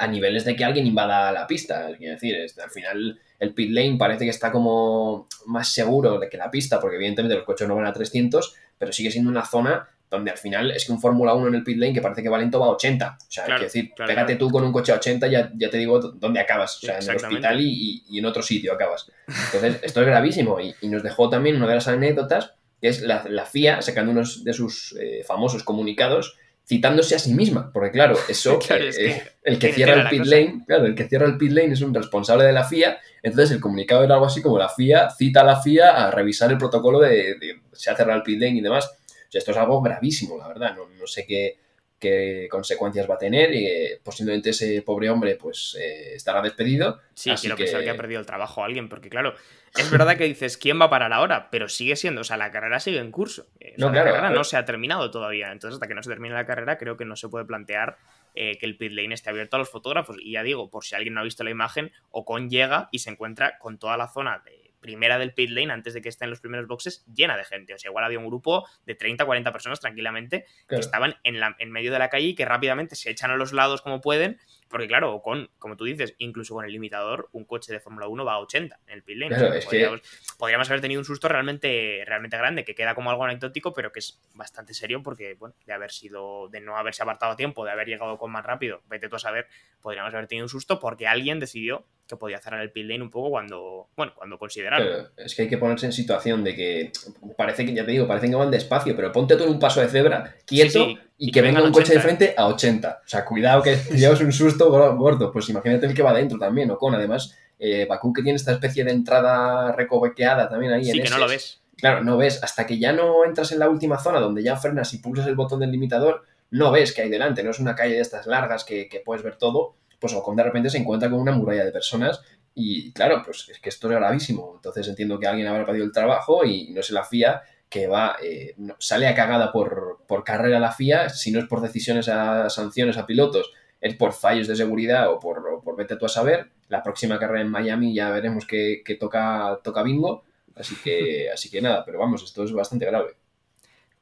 a niveles de que alguien invada la pista. Quiero decir, al final el pit lane parece que está como más seguro de que la pista, porque evidentemente los coches no van a 300, pero sigue siendo una zona donde al final es que un Fórmula 1 en el pit lane que parece que va lento va a 80. O sea, quiero decir, pégate tú con un coche a 80, ya, ya te digo dónde acabas. O sea, en el hospital y, en otro sitio acabas. Entonces, esto es gravísimo y, nos dejó también una de las anécdotas, que es la, FIA sacando uno de sus eh, famosos comunicados citándose a sí misma, porque claro, eso, eh, eh, el que cierra el pit lane, claro, el que cierra el pit lane es un responsable de la FIA, entonces el comunicado era algo así como la FIA cita a la FIA a revisar el protocolo de, se ha cerrado el pit lane y demás. O sea, esto es algo gravísimo, la verdad, no, no sé qué, qué consecuencias va a tener y eh, posiblemente ese pobre hombre pues eh, estará despedido. Sí, quiero que... pensar que ha perdido el trabajo a alguien, porque claro, es verdad que dices, ¿quién va a parar ahora? Pero sigue siendo, o sea, la carrera sigue en curso. no, la carrera no se ha terminado todavía, entonces hasta que no se termine la carrera creo que no se puede plantear eh, que el pit lane esté abierto a los fotógrafos. Y ya digo, por si alguien no ha visto la imagen, Ocon llega y se encuentra con toda la zona de primera del pit lane, antes de que esté en los primeros boxes, llena de gente. O sea, igual había un grupo de 30, 40 personas tranquilamente que estaban en, la, en medio de la calle y que rápidamente se echan a los lados como pueden, Porque claro, con, como tú dices, incluso con el limitador, un coche de Fórmula 1 va a 80 en el pit lane. Claro, es podríamos, que... podríamos haber tenido un susto realmente, realmente grande, que queda como algo anecdótico, pero que es bastante serio porque, bueno, de haber sido, de no haberse apartado a tiempo, de haber llegado con más rápido, vete tú a saber, podríamos haber tenido un susto porque alguien decidió que podía cerrar el pit lane un poco cuando, bueno, cuando consideraron. Pero es que hay que ponerse en situación de que parece que, ya te digo, parece que van despacio, pero ponte tú en un paso de cebra, quieto, Sí, sí, y, y que que venga un coche de 80. frente a 80. O sea, cuidado que llevas un susto gor- gordo. Pues imagínate el que va dentro también, o con además, eh, Bakú que tiene esta especie de entrada recovequeada también ahí sí, en que no lo ves. Claro, no ves, hasta que ya no entras en la última zona donde ya frenas y pulsas el botón del limitador, no ves que hay delante, no es una calle de estas largas que, que puedes ver todo, pues Ocon de repente se encuentra con una muralla de personas y claro, pues es que esto es gravísimo. Entonces entiendo que alguien habrá perdido el trabajo y no se la fía, que va, eh, sale a cagada por, por carrera la FIA, si no es por decisiones a sanciones a pilotos, es por fallos de seguridad o por, o por vete tú a saber. La próxima carrera en Miami ya veremos que, que toca, toca bingo. Así que, así que nada, pero vamos, esto es bastante grave.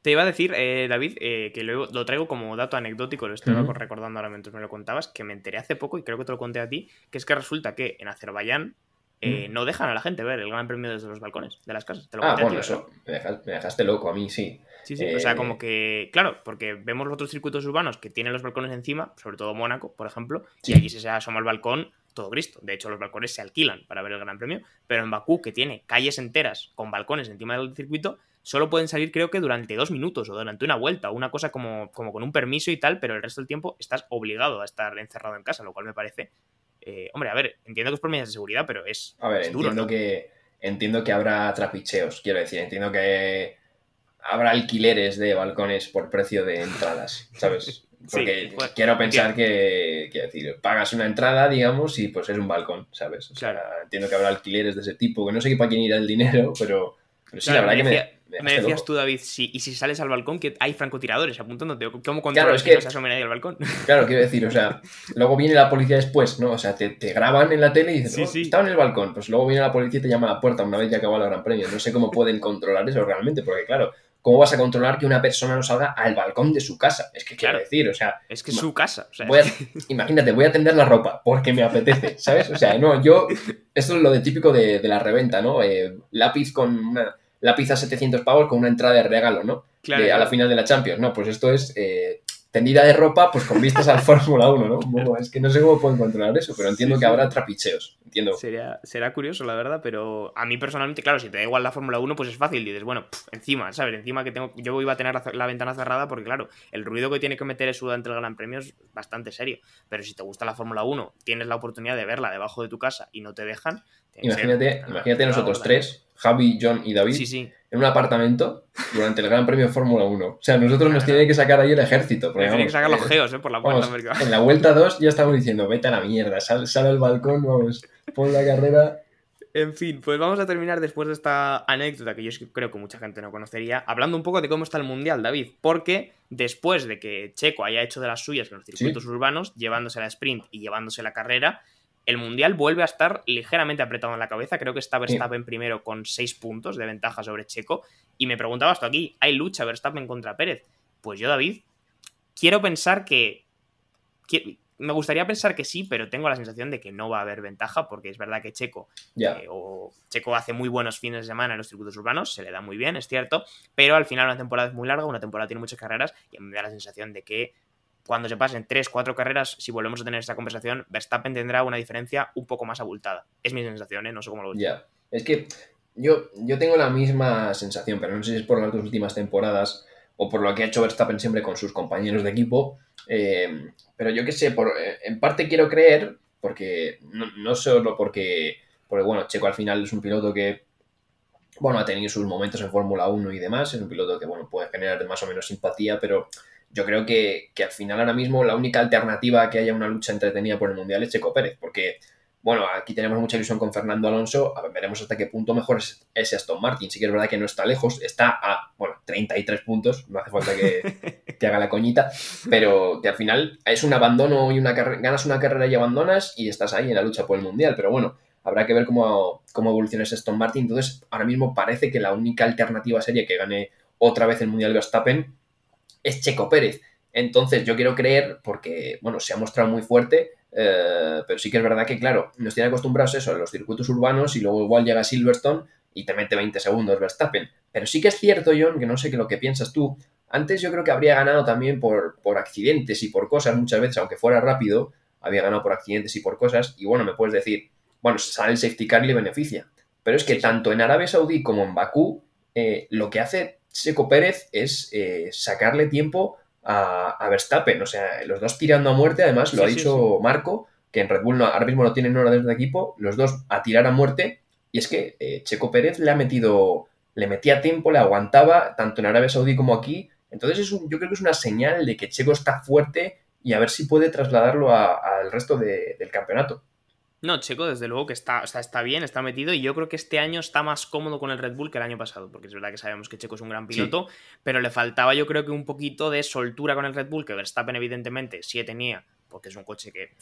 Te iba a decir, eh, David, eh, que lo, lo traigo como dato anecdótico, lo estoy Ujú. recordando ahora mientras me lo contabas, que me enteré hace poco y creo que te lo conté a ti, que es que resulta que en Azerbaiyán eh, Mm. no dejan a la gente ver el Gran Premio desde los balcones de las casas. Te lo Ah, bueno, eso me dejas- me dejaste loco a mí, sí. Sí, sí. O sea, Eh, como que, claro, porque vemos los otros circuitos urbanos que tienen los balcones encima, sobre todo Mónaco, por ejemplo, Sí. y allí se asoma el balcón, todo Cristo. De hecho, los balcones se alquilan para ver el Gran Premio, pero en Bakú, que tiene calles enteras con balcones encima del circuito, solo pueden salir creo que durante dos minutos o durante una vuelta, una cosa como, como con un permiso y tal, pero el resto del tiempo estás obligado a estar encerrado en casa, lo cual me parece... eh, hombre, a ver, entiendo que es por medidas de seguridad, pero es, A ver, es duro, entiendo ¿no? que entiendo que habrá trapicheos, quiero decir, entiendo que habrá alquileres de balcones por precio de entradas, ¿sabes? Porque Sí, pues, quiero pensar que, quiero decir, pagas una entrada, digamos, y pues es un balcón, ¿sabes? O sea, Claro. entiendo que habrá alquileres de ese tipo, que no sé para quién irá el dinero, pero, pero sí, Claro, la verdad me que decía- me, decías loco. tú, David, si, y si sales al balcón, que hay francotiradores apuntándote. ¿Cómo Claro, controlas es que, que- no se asome nadie al balcón? Claro, quiero decir, o sea, luego viene la policía después, ¿no? O sea, te, te graban en la tele y dicen, Sí, "Oh, sí. estaba en el balcón. Pues luego viene la policía y te llama a la puerta una vez ya acabó el Gran Premio. No sé cómo pueden controlar eso realmente, porque claro, ¿cómo vas a controlar que una persona no salga al balcón de su casa? Es que quiero Claro. decir, o sea, Es que es su casa. O sea, voy a- imagínate, voy a tender la ropa porque me apetece, ¿sabes? O sea, no, yo, esto es lo de típico de, de la reventa, ¿no? Eh, lápiz con una, lápiz a 700 pavos con una entrada de regalo, ¿no? claro, de- a la final de la Champions. No, pues esto es eh, tendida de ropa pues con vistas al Fórmula 1, ¿no? Bueno, es que no sé cómo pueden controlar eso, pero entiendo Sí, que sí. habrá trapicheos. Entiendo. Sería, será curioso, la verdad, pero a mí personalmente, claro, si te da igual la Fórmula 1, pues es fácil. Dices, bueno, encima, ¿sabes? Encima que tengo, yo iba a tener la, la ventana cerrada porque, claro, el ruido que tiene que meter eso durante el Gran Premio es bastante serio. Pero si te gusta la Fórmula 1, tienes la oportunidad de verla debajo de tu casa y no te dejan. ser Imagínate, imagínate nosotros tres, Javi, John y David, Sí, sí. en un apartamento durante el Gran Premio de Fórmula 1. O sea, nosotros nos tiene que sacar ahí el ejército. porque, tienen que sacar los eh, geos, ¿eh? Por la puerta. Vamos, en la vuelta 2 ya estamos diciendo, vete a la mierda, sal, sal al balcón, vamos, pon la carrera. En fin, pues vamos a terminar después de esta anécdota que yo creo que mucha gente no conocería, hablando un poco de cómo está el Mundial, David. Porque después de que Checo haya hecho de las suyas en los circuitos urbanos, llevándose la sprint y llevándose la carrera, el Mundial vuelve a estar ligeramente apretado en la cabeza. Creo que está Verstappen primero con 6 puntos de ventaja sobre Checo. Y me preguntabas tú aquí, ¿hay lucha Verstappen contra Pérez? Pues yo, David, quiero pensar que... Me gustaría pensar que sí, pero tengo la sensación de que no va a haber ventaja, porque es verdad que Checo eh, o Checo hace muy buenos fines de semana en los circuitos urbanos, se le da muy bien, es cierto, pero al final una temporada es muy larga, una temporada tiene muchas carreras y me da la sensación de que cuando se pasen 3, 4 carreras, si volvemos a tener esta conversación, Verstappen tendrá una diferencia un poco más abultada. Es mi sensación, ¿eh? No sé cómo lo ves. ya. Es que yo, yo tengo la misma sensación, pero no sé si es por las dos últimas temporadas o por lo que ha hecho Verstappen siempre con sus compañeros de equipo. eh, pero yo qué sé, por, eh, en parte quiero creer, porque no, no solo porque, porque, bueno, Checo al final es un piloto que, bueno, ha tenido sus momentos en Fórmula 1 y demás, es un piloto que, bueno, puede generar más o menos simpatía, pero yo creo que, que al final ahora mismo la única alternativa que haya una lucha entretenida por el Mundial es Checo Pérez, porque bueno, aquí tenemos mucha ilusión con Fernando Alonso. A ver, veremos hasta qué punto mejor es ese Aston Martin. Sí que es verdad que no está lejos, está a, bueno, 33 puntos, no hace falta que, que haga la coñita, pero que al final es un abandono y una ganas una carrera y abandonas y estás ahí en la lucha por el Mundial. Pero bueno, habrá que ver cómo, cómo evoluciona ese Aston Martin. Entonces, ahora mismo parece que la única alternativa sería que gane otra vez el Mundial Verstappen es Checo Pérez. Entonces, yo quiero creer, porque, bueno, se ha mostrado muy fuerte, Eh, pero sí que es verdad que, claro, nos tiene acostumbrados eso, a los circuitos urbanos y luego igual llega Silverstone y te mete 20 segundos Verstappen. Pero sí que es cierto, John, que no sé qué lo que piensas tú. Antes yo creo que habría ganado también por, por accidentes y por cosas muchas veces, aunque fuera rápido, había ganado por accidentes y por cosas. Y bueno, me puedes decir, bueno, sale el safety car y le beneficia. Pero es que tanto en Arabia Saudí como en Bakú, eh, lo que hace Seco Pérez es eh, sacarle tiempo a, Verstappen. O sea, los dos tirando a muerte, además, lo ha dicho Marco, que en Red Bull ahora mismo no tienen hora de equipo, los dos a tirar a muerte. Y es que eh, Checo Pérez le ha metido, le metía tiempo, le aguantaba, tanto en Arabia Saudí como aquí. Entonces es yo creo que es una señal de que Checo está fuerte y a ver si puede trasladarlo al resto del campeonato. No, Checo, desde luego que está, está bien, está metido y yo creo que este año está más cómodo con el Red Bull que el año pasado, porque es verdad que sabemos que Checo es un gran piloto, pero le faltaba yo creo que un poquito de soltura con el Red Bull, que Verstappen evidentemente sí tenía, porque es un coche que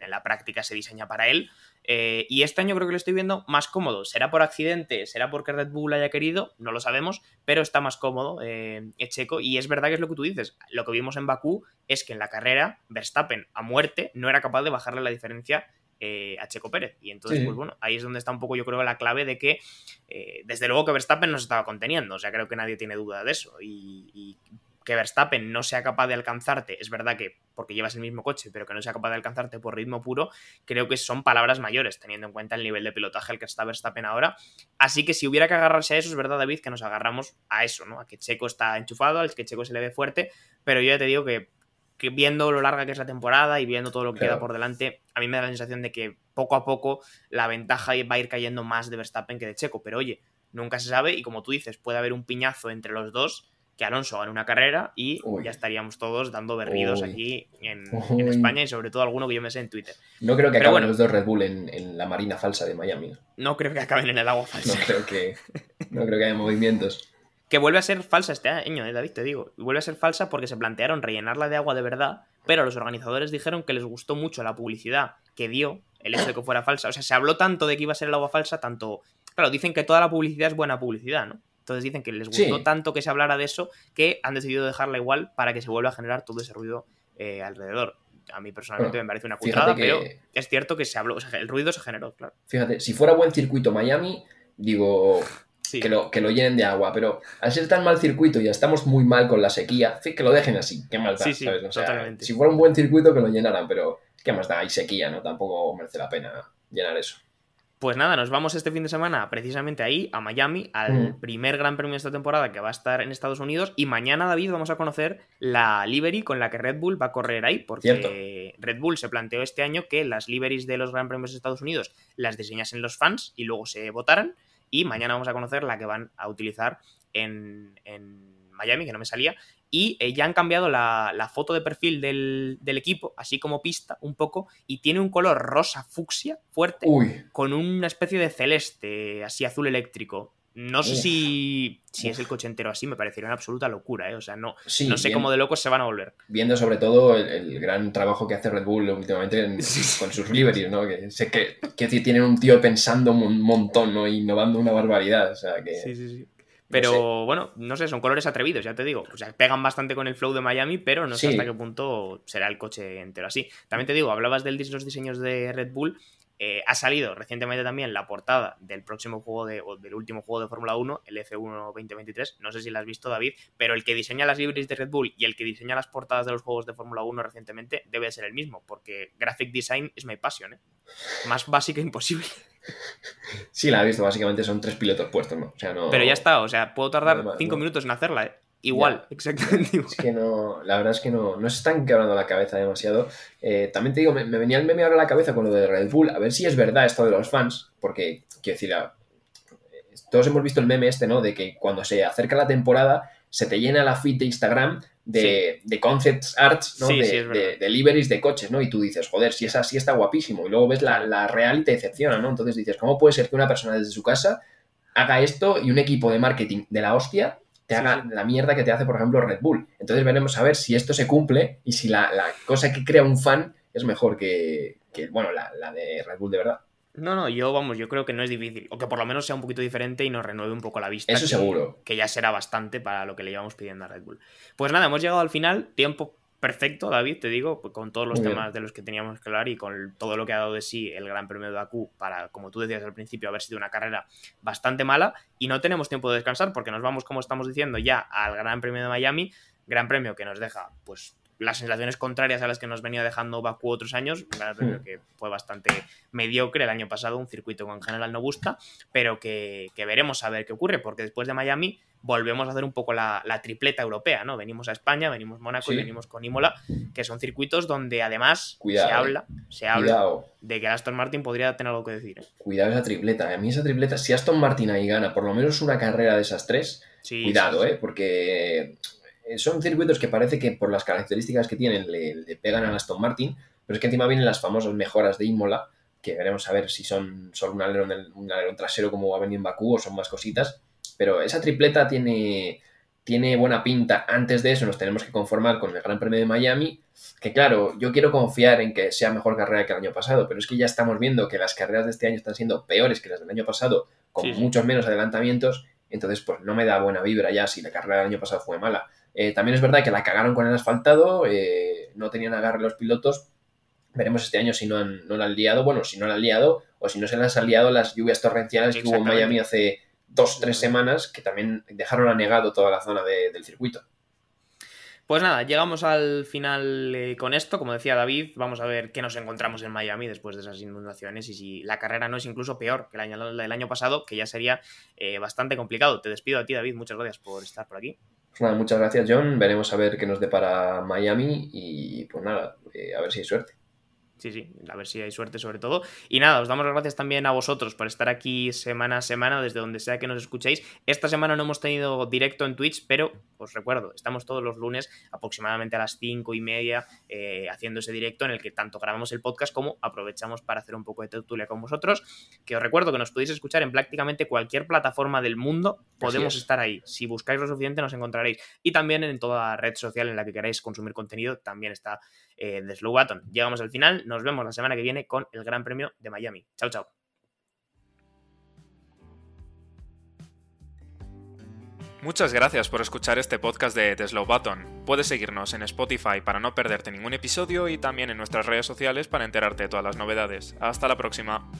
en la práctica se diseña para él, eh, y este año creo que lo estoy viendo más cómodo. ¿Será por accidente? ¿Será porque Red Bull haya querido? No lo sabemos, pero está más cómodo eh, Checo. Y es verdad que es lo que tú dices. Lo que vimos en Bakú es que en la carrera Verstappen a muerte no era capaz de bajarle la diferencia eh, a Checo Pérez. Y entonces, pues bueno, ahí es donde está un poco, yo creo, la clave de que, eh, desde luego que Verstappen no se estaba conteniendo. O sea, creo que nadie tiene duda de eso. Y, que Verstappen no sea capaz de alcanzarte, es verdad que porque llevas el mismo coche, pero que no sea capaz de alcanzarte por ritmo puro, creo que son palabras mayores, teniendo en cuenta el nivel de pilotaje al que está Verstappen ahora. Así que si hubiera que agarrarse a eso, es verdad, David, que nos agarramos a eso, ¿no? A que Checo está enchufado, al que Checo se le ve fuerte, pero yo ya te digo que que viendo lo larga que es la temporada y viendo todo lo que queda por delante, a mí me da la sensación de que poco a poco la ventaja va a ir cayendo más de Verstappen que de Checo. Pero oye, nunca se sabe y como tú dices, puede haber un piñazo entre los dos que Alonso gane una carrera y ya estaríamos todos dando berridos aquí en, España y sobre todo alguno que yo me sé en Twitter. No creo que acaben los dos Red Bull en, la marina falsa de Miami. No creo que acaben en el agua falsa. No creo que, no creo que haya movimientos. Que vuelve a ser falsa este año, eh, David, te digo. Vuelve a ser falsa porque se plantearon rellenarla de agua de verdad, pero los organizadores dijeron que les gustó mucho la publicidad que dio el hecho de que fuera falsa. O sea, se habló tanto de que iba a ser el agua falsa, tanto. Claro, dicen que toda la publicidad es buena publicidad, ¿no? Entonces dicen que les gustó tanto que se hablara de eso que han decidido dejarla igual para que se vuelva a generar todo ese ruido eh, alrededor. A mí personalmente me parece una cutrada, pero es cierto que se habló, o sea, el ruido se generó, claro. Fíjate, si fuera buen circuito Miami, digo, que, lo, que lo llenen de agua, pero al ser tan mal circuito y ya estamos muy mal con la sequía, que lo dejen así, qué más da, Si fuera un buen circuito que lo llenaran, pero qué más da, hay sequía, ¿no? Tampoco merece la pena llenar eso. Pues nada, nos vamos este fin de semana precisamente ahí, a Miami, al primer gran premio de esta temporada que va a estar en Estados Unidos. Y mañana, David, vamos a conocer la livery con la que Red Bull va a correr ahí, porque Red Bull se planteó este año que las liveries de los gran premios de Estados Unidos las diseñasen los fans y luego se votaran. Y mañana vamos a conocer la que van a utilizar en, Miami, que no me salía. Y eh, ya han cambiado la, foto de perfil del, equipo, así como pista, un poco, y tiene un color rosa fucsia fuerte, con una especie de celeste, así azul eléctrico. No sé si, si es el coche entero así, me parecería una absoluta locura, ¿eh? O sea, no, no sé cómo de locos se van a volver. Viendo sobre todo el, gran trabajo que hace Red Bull últimamente con sus liveries, ¿no? Que sé que, que tienen un tío pensando un montón, ¿no? Innovando una barbaridad, o sea que... Sí, sí, sí. Pero bueno, no sé, son colores atrevidos, ya te digo. O sea, pegan bastante con el flow de Miami, pero no sé hasta qué punto será el coche entero así. También te digo, hablabas de los diseños de Red Bull eh, ha salido recientemente también la portada del próximo juego de, o del último juego de Fórmula 1, el F1 2023. No sé si la has visto, David, pero el que diseña las libreries de Red Bull y el que diseña las portadas de los juegos de Fórmula 1 recientemente debe ser el mismo, porque graphic design es mi pasión, ¿eh? Más básica imposible. Sí, la he visto, básicamente son tres pilotos puestos, ¿no? Pero ya está, o sea, puedo tardar cinco minutos en hacerla, ¿eh? Igual, exactamente igual. Es que no, la verdad es que no, no se están quebrando la cabeza demasiado. Eh, también te digo, me, venía el meme ahora a la cabeza con lo de Red Bull, a ver si es verdad esto de los fans, porque, quiero decir, todos hemos visto el meme este, ¿no? De que cuando se acerca la temporada se te llena la feed de Instagram de, de concepts arts, ¿no? de, deliveries de coches, ¿no? Y tú dices, joder, si es así está guapísimo. Y luego ves la, la real y te decepciona, ¿no? Entonces dices, ¿cómo puede ser que una persona desde su casa haga esto y un equipo de marketing de la hostia te haga la mierda que te hace, por ejemplo, Red Bull. Entonces veremos a ver si esto se cumple y si la, cosa que crea un fan es mejor que, bueno, la, de Red Bull de verdad. No, no, yo vamos, yo creo que no es difícil. O que por lo menos sea un poquito diferente y nos renueve un poco la vista. Eso seguro. Que ya será bastante para lo que le llevamos pidiendo a Red Bull. Pues nada, hemos llegado al final. Tiempo perfecto, David, te digo, pues, con todos los temas de los que teníamos que hablar y con todo lo que ha dado de sí el Gran Premio de Bakú para, como tú decías al principio, haber sido una carrera bastante mala y no tenemos tiempo de descansar porque nos vamos, como estamos diciendo, ya al Gran Premio de Miami, Gran Premio que nos deja, pues, las sensaciones contrarias a las que nos venía dejando Bakú otros años, hmm. que fue bastante mediocre el año pasado, un circuito que en general no gusta, pero que, que veremos a ver qué ocurre, porque después de Miami volvemos a hacer un poco la, tripleta europea, ¿no? Venimos a España, venimos a Mónaco y venimos con Imola, que son circuitos donde además se eh. habla, se habla de que Aston Martin podría tener algo que decir. ¿eh? Cuidado esa tripleta. A mí esa tripleta, si Aston Martin ahí gana por lo menos una carrera de esas tres, cuidado, ¿eh? Porque son circuitos que parece que por las características que tienen le, pegan a Aston Martin, pero es que encima vienen las famosas mejoras de Imola, que veremos a ver si son solo un alerón, un alerón trasero como va a venir en Bakú o son más cositas pero esa tripleta tiene, tiene buena pinta. Antes de eso nos tenemos que conformar con el Gran Premio de Miami, que claro, yo quiero confiar en que sea mejor carrera que el año pasado, pero es que ya estamos viendo que las carreras de este año están siendo peores que las del año pasado, con muchos menos adelantamientos, entonces pues no me da buena vibra ya si la carrera del año pasado fue mala. Eh, también es verdad que la cagaron con el asfaltado, eh, no tenían agarre los pilotos, veremos este año si no, han, no la han liado, bueno, si no la han liado o si no se les han liado las lluvias torrenciales que hubo en Miami hace dos, tres semanas que también dejaron anegado toda la zona del circuito. Pues nada, llegamos al final eh, con esto. Como decía David, vamos a ver qué nos encontramos en Miami después de esas inundaciones y si la carrera no es incluso peor que el año, el año pasado, que ya sería eh, bastante complicado. Te despido a ti, David. Muchas gracias por estar por aquí. Pues nada, muchas gracias, John. Veremos a ver qué nos depara Miami y pues nada, eh, a ver si hay suerte. Sí, sí, a ver si hay suerte sobre todo. Y nada, os damos las gracias también a vosotros por estar aquí semana a semana, desde donde sea que nos escuchéis. Esta semana no hemos tenido directo en Twitch, pero os recuerdo, estamos todos los lunes aproximadamente a las cinco y media eh, haciendo ese directo en el que tanto grabamos el podcast como aprovechamos para hacer un poco de tertulia con vosotros. Que os recuerdo que nos podéis escuchar en prácticamente cualquier plataforma del mundo, podemos estar ahí. Si buscáis lo suficiente nos encontraréis. Y también en toda red social en la que queráis consumir contenido, también está eh, de Slow Button. Llegamos al final, nos vemos la semana que viene con el Gran Premio de Miami. Chao, chao. Muchas gracias por escuchar este podcast de The Slow Button. Puedes seguirnos en Spotify para no perderte ningún episodio y también en nuestras redes sociales para enterarte de todas las novedades. Hasta la próxima.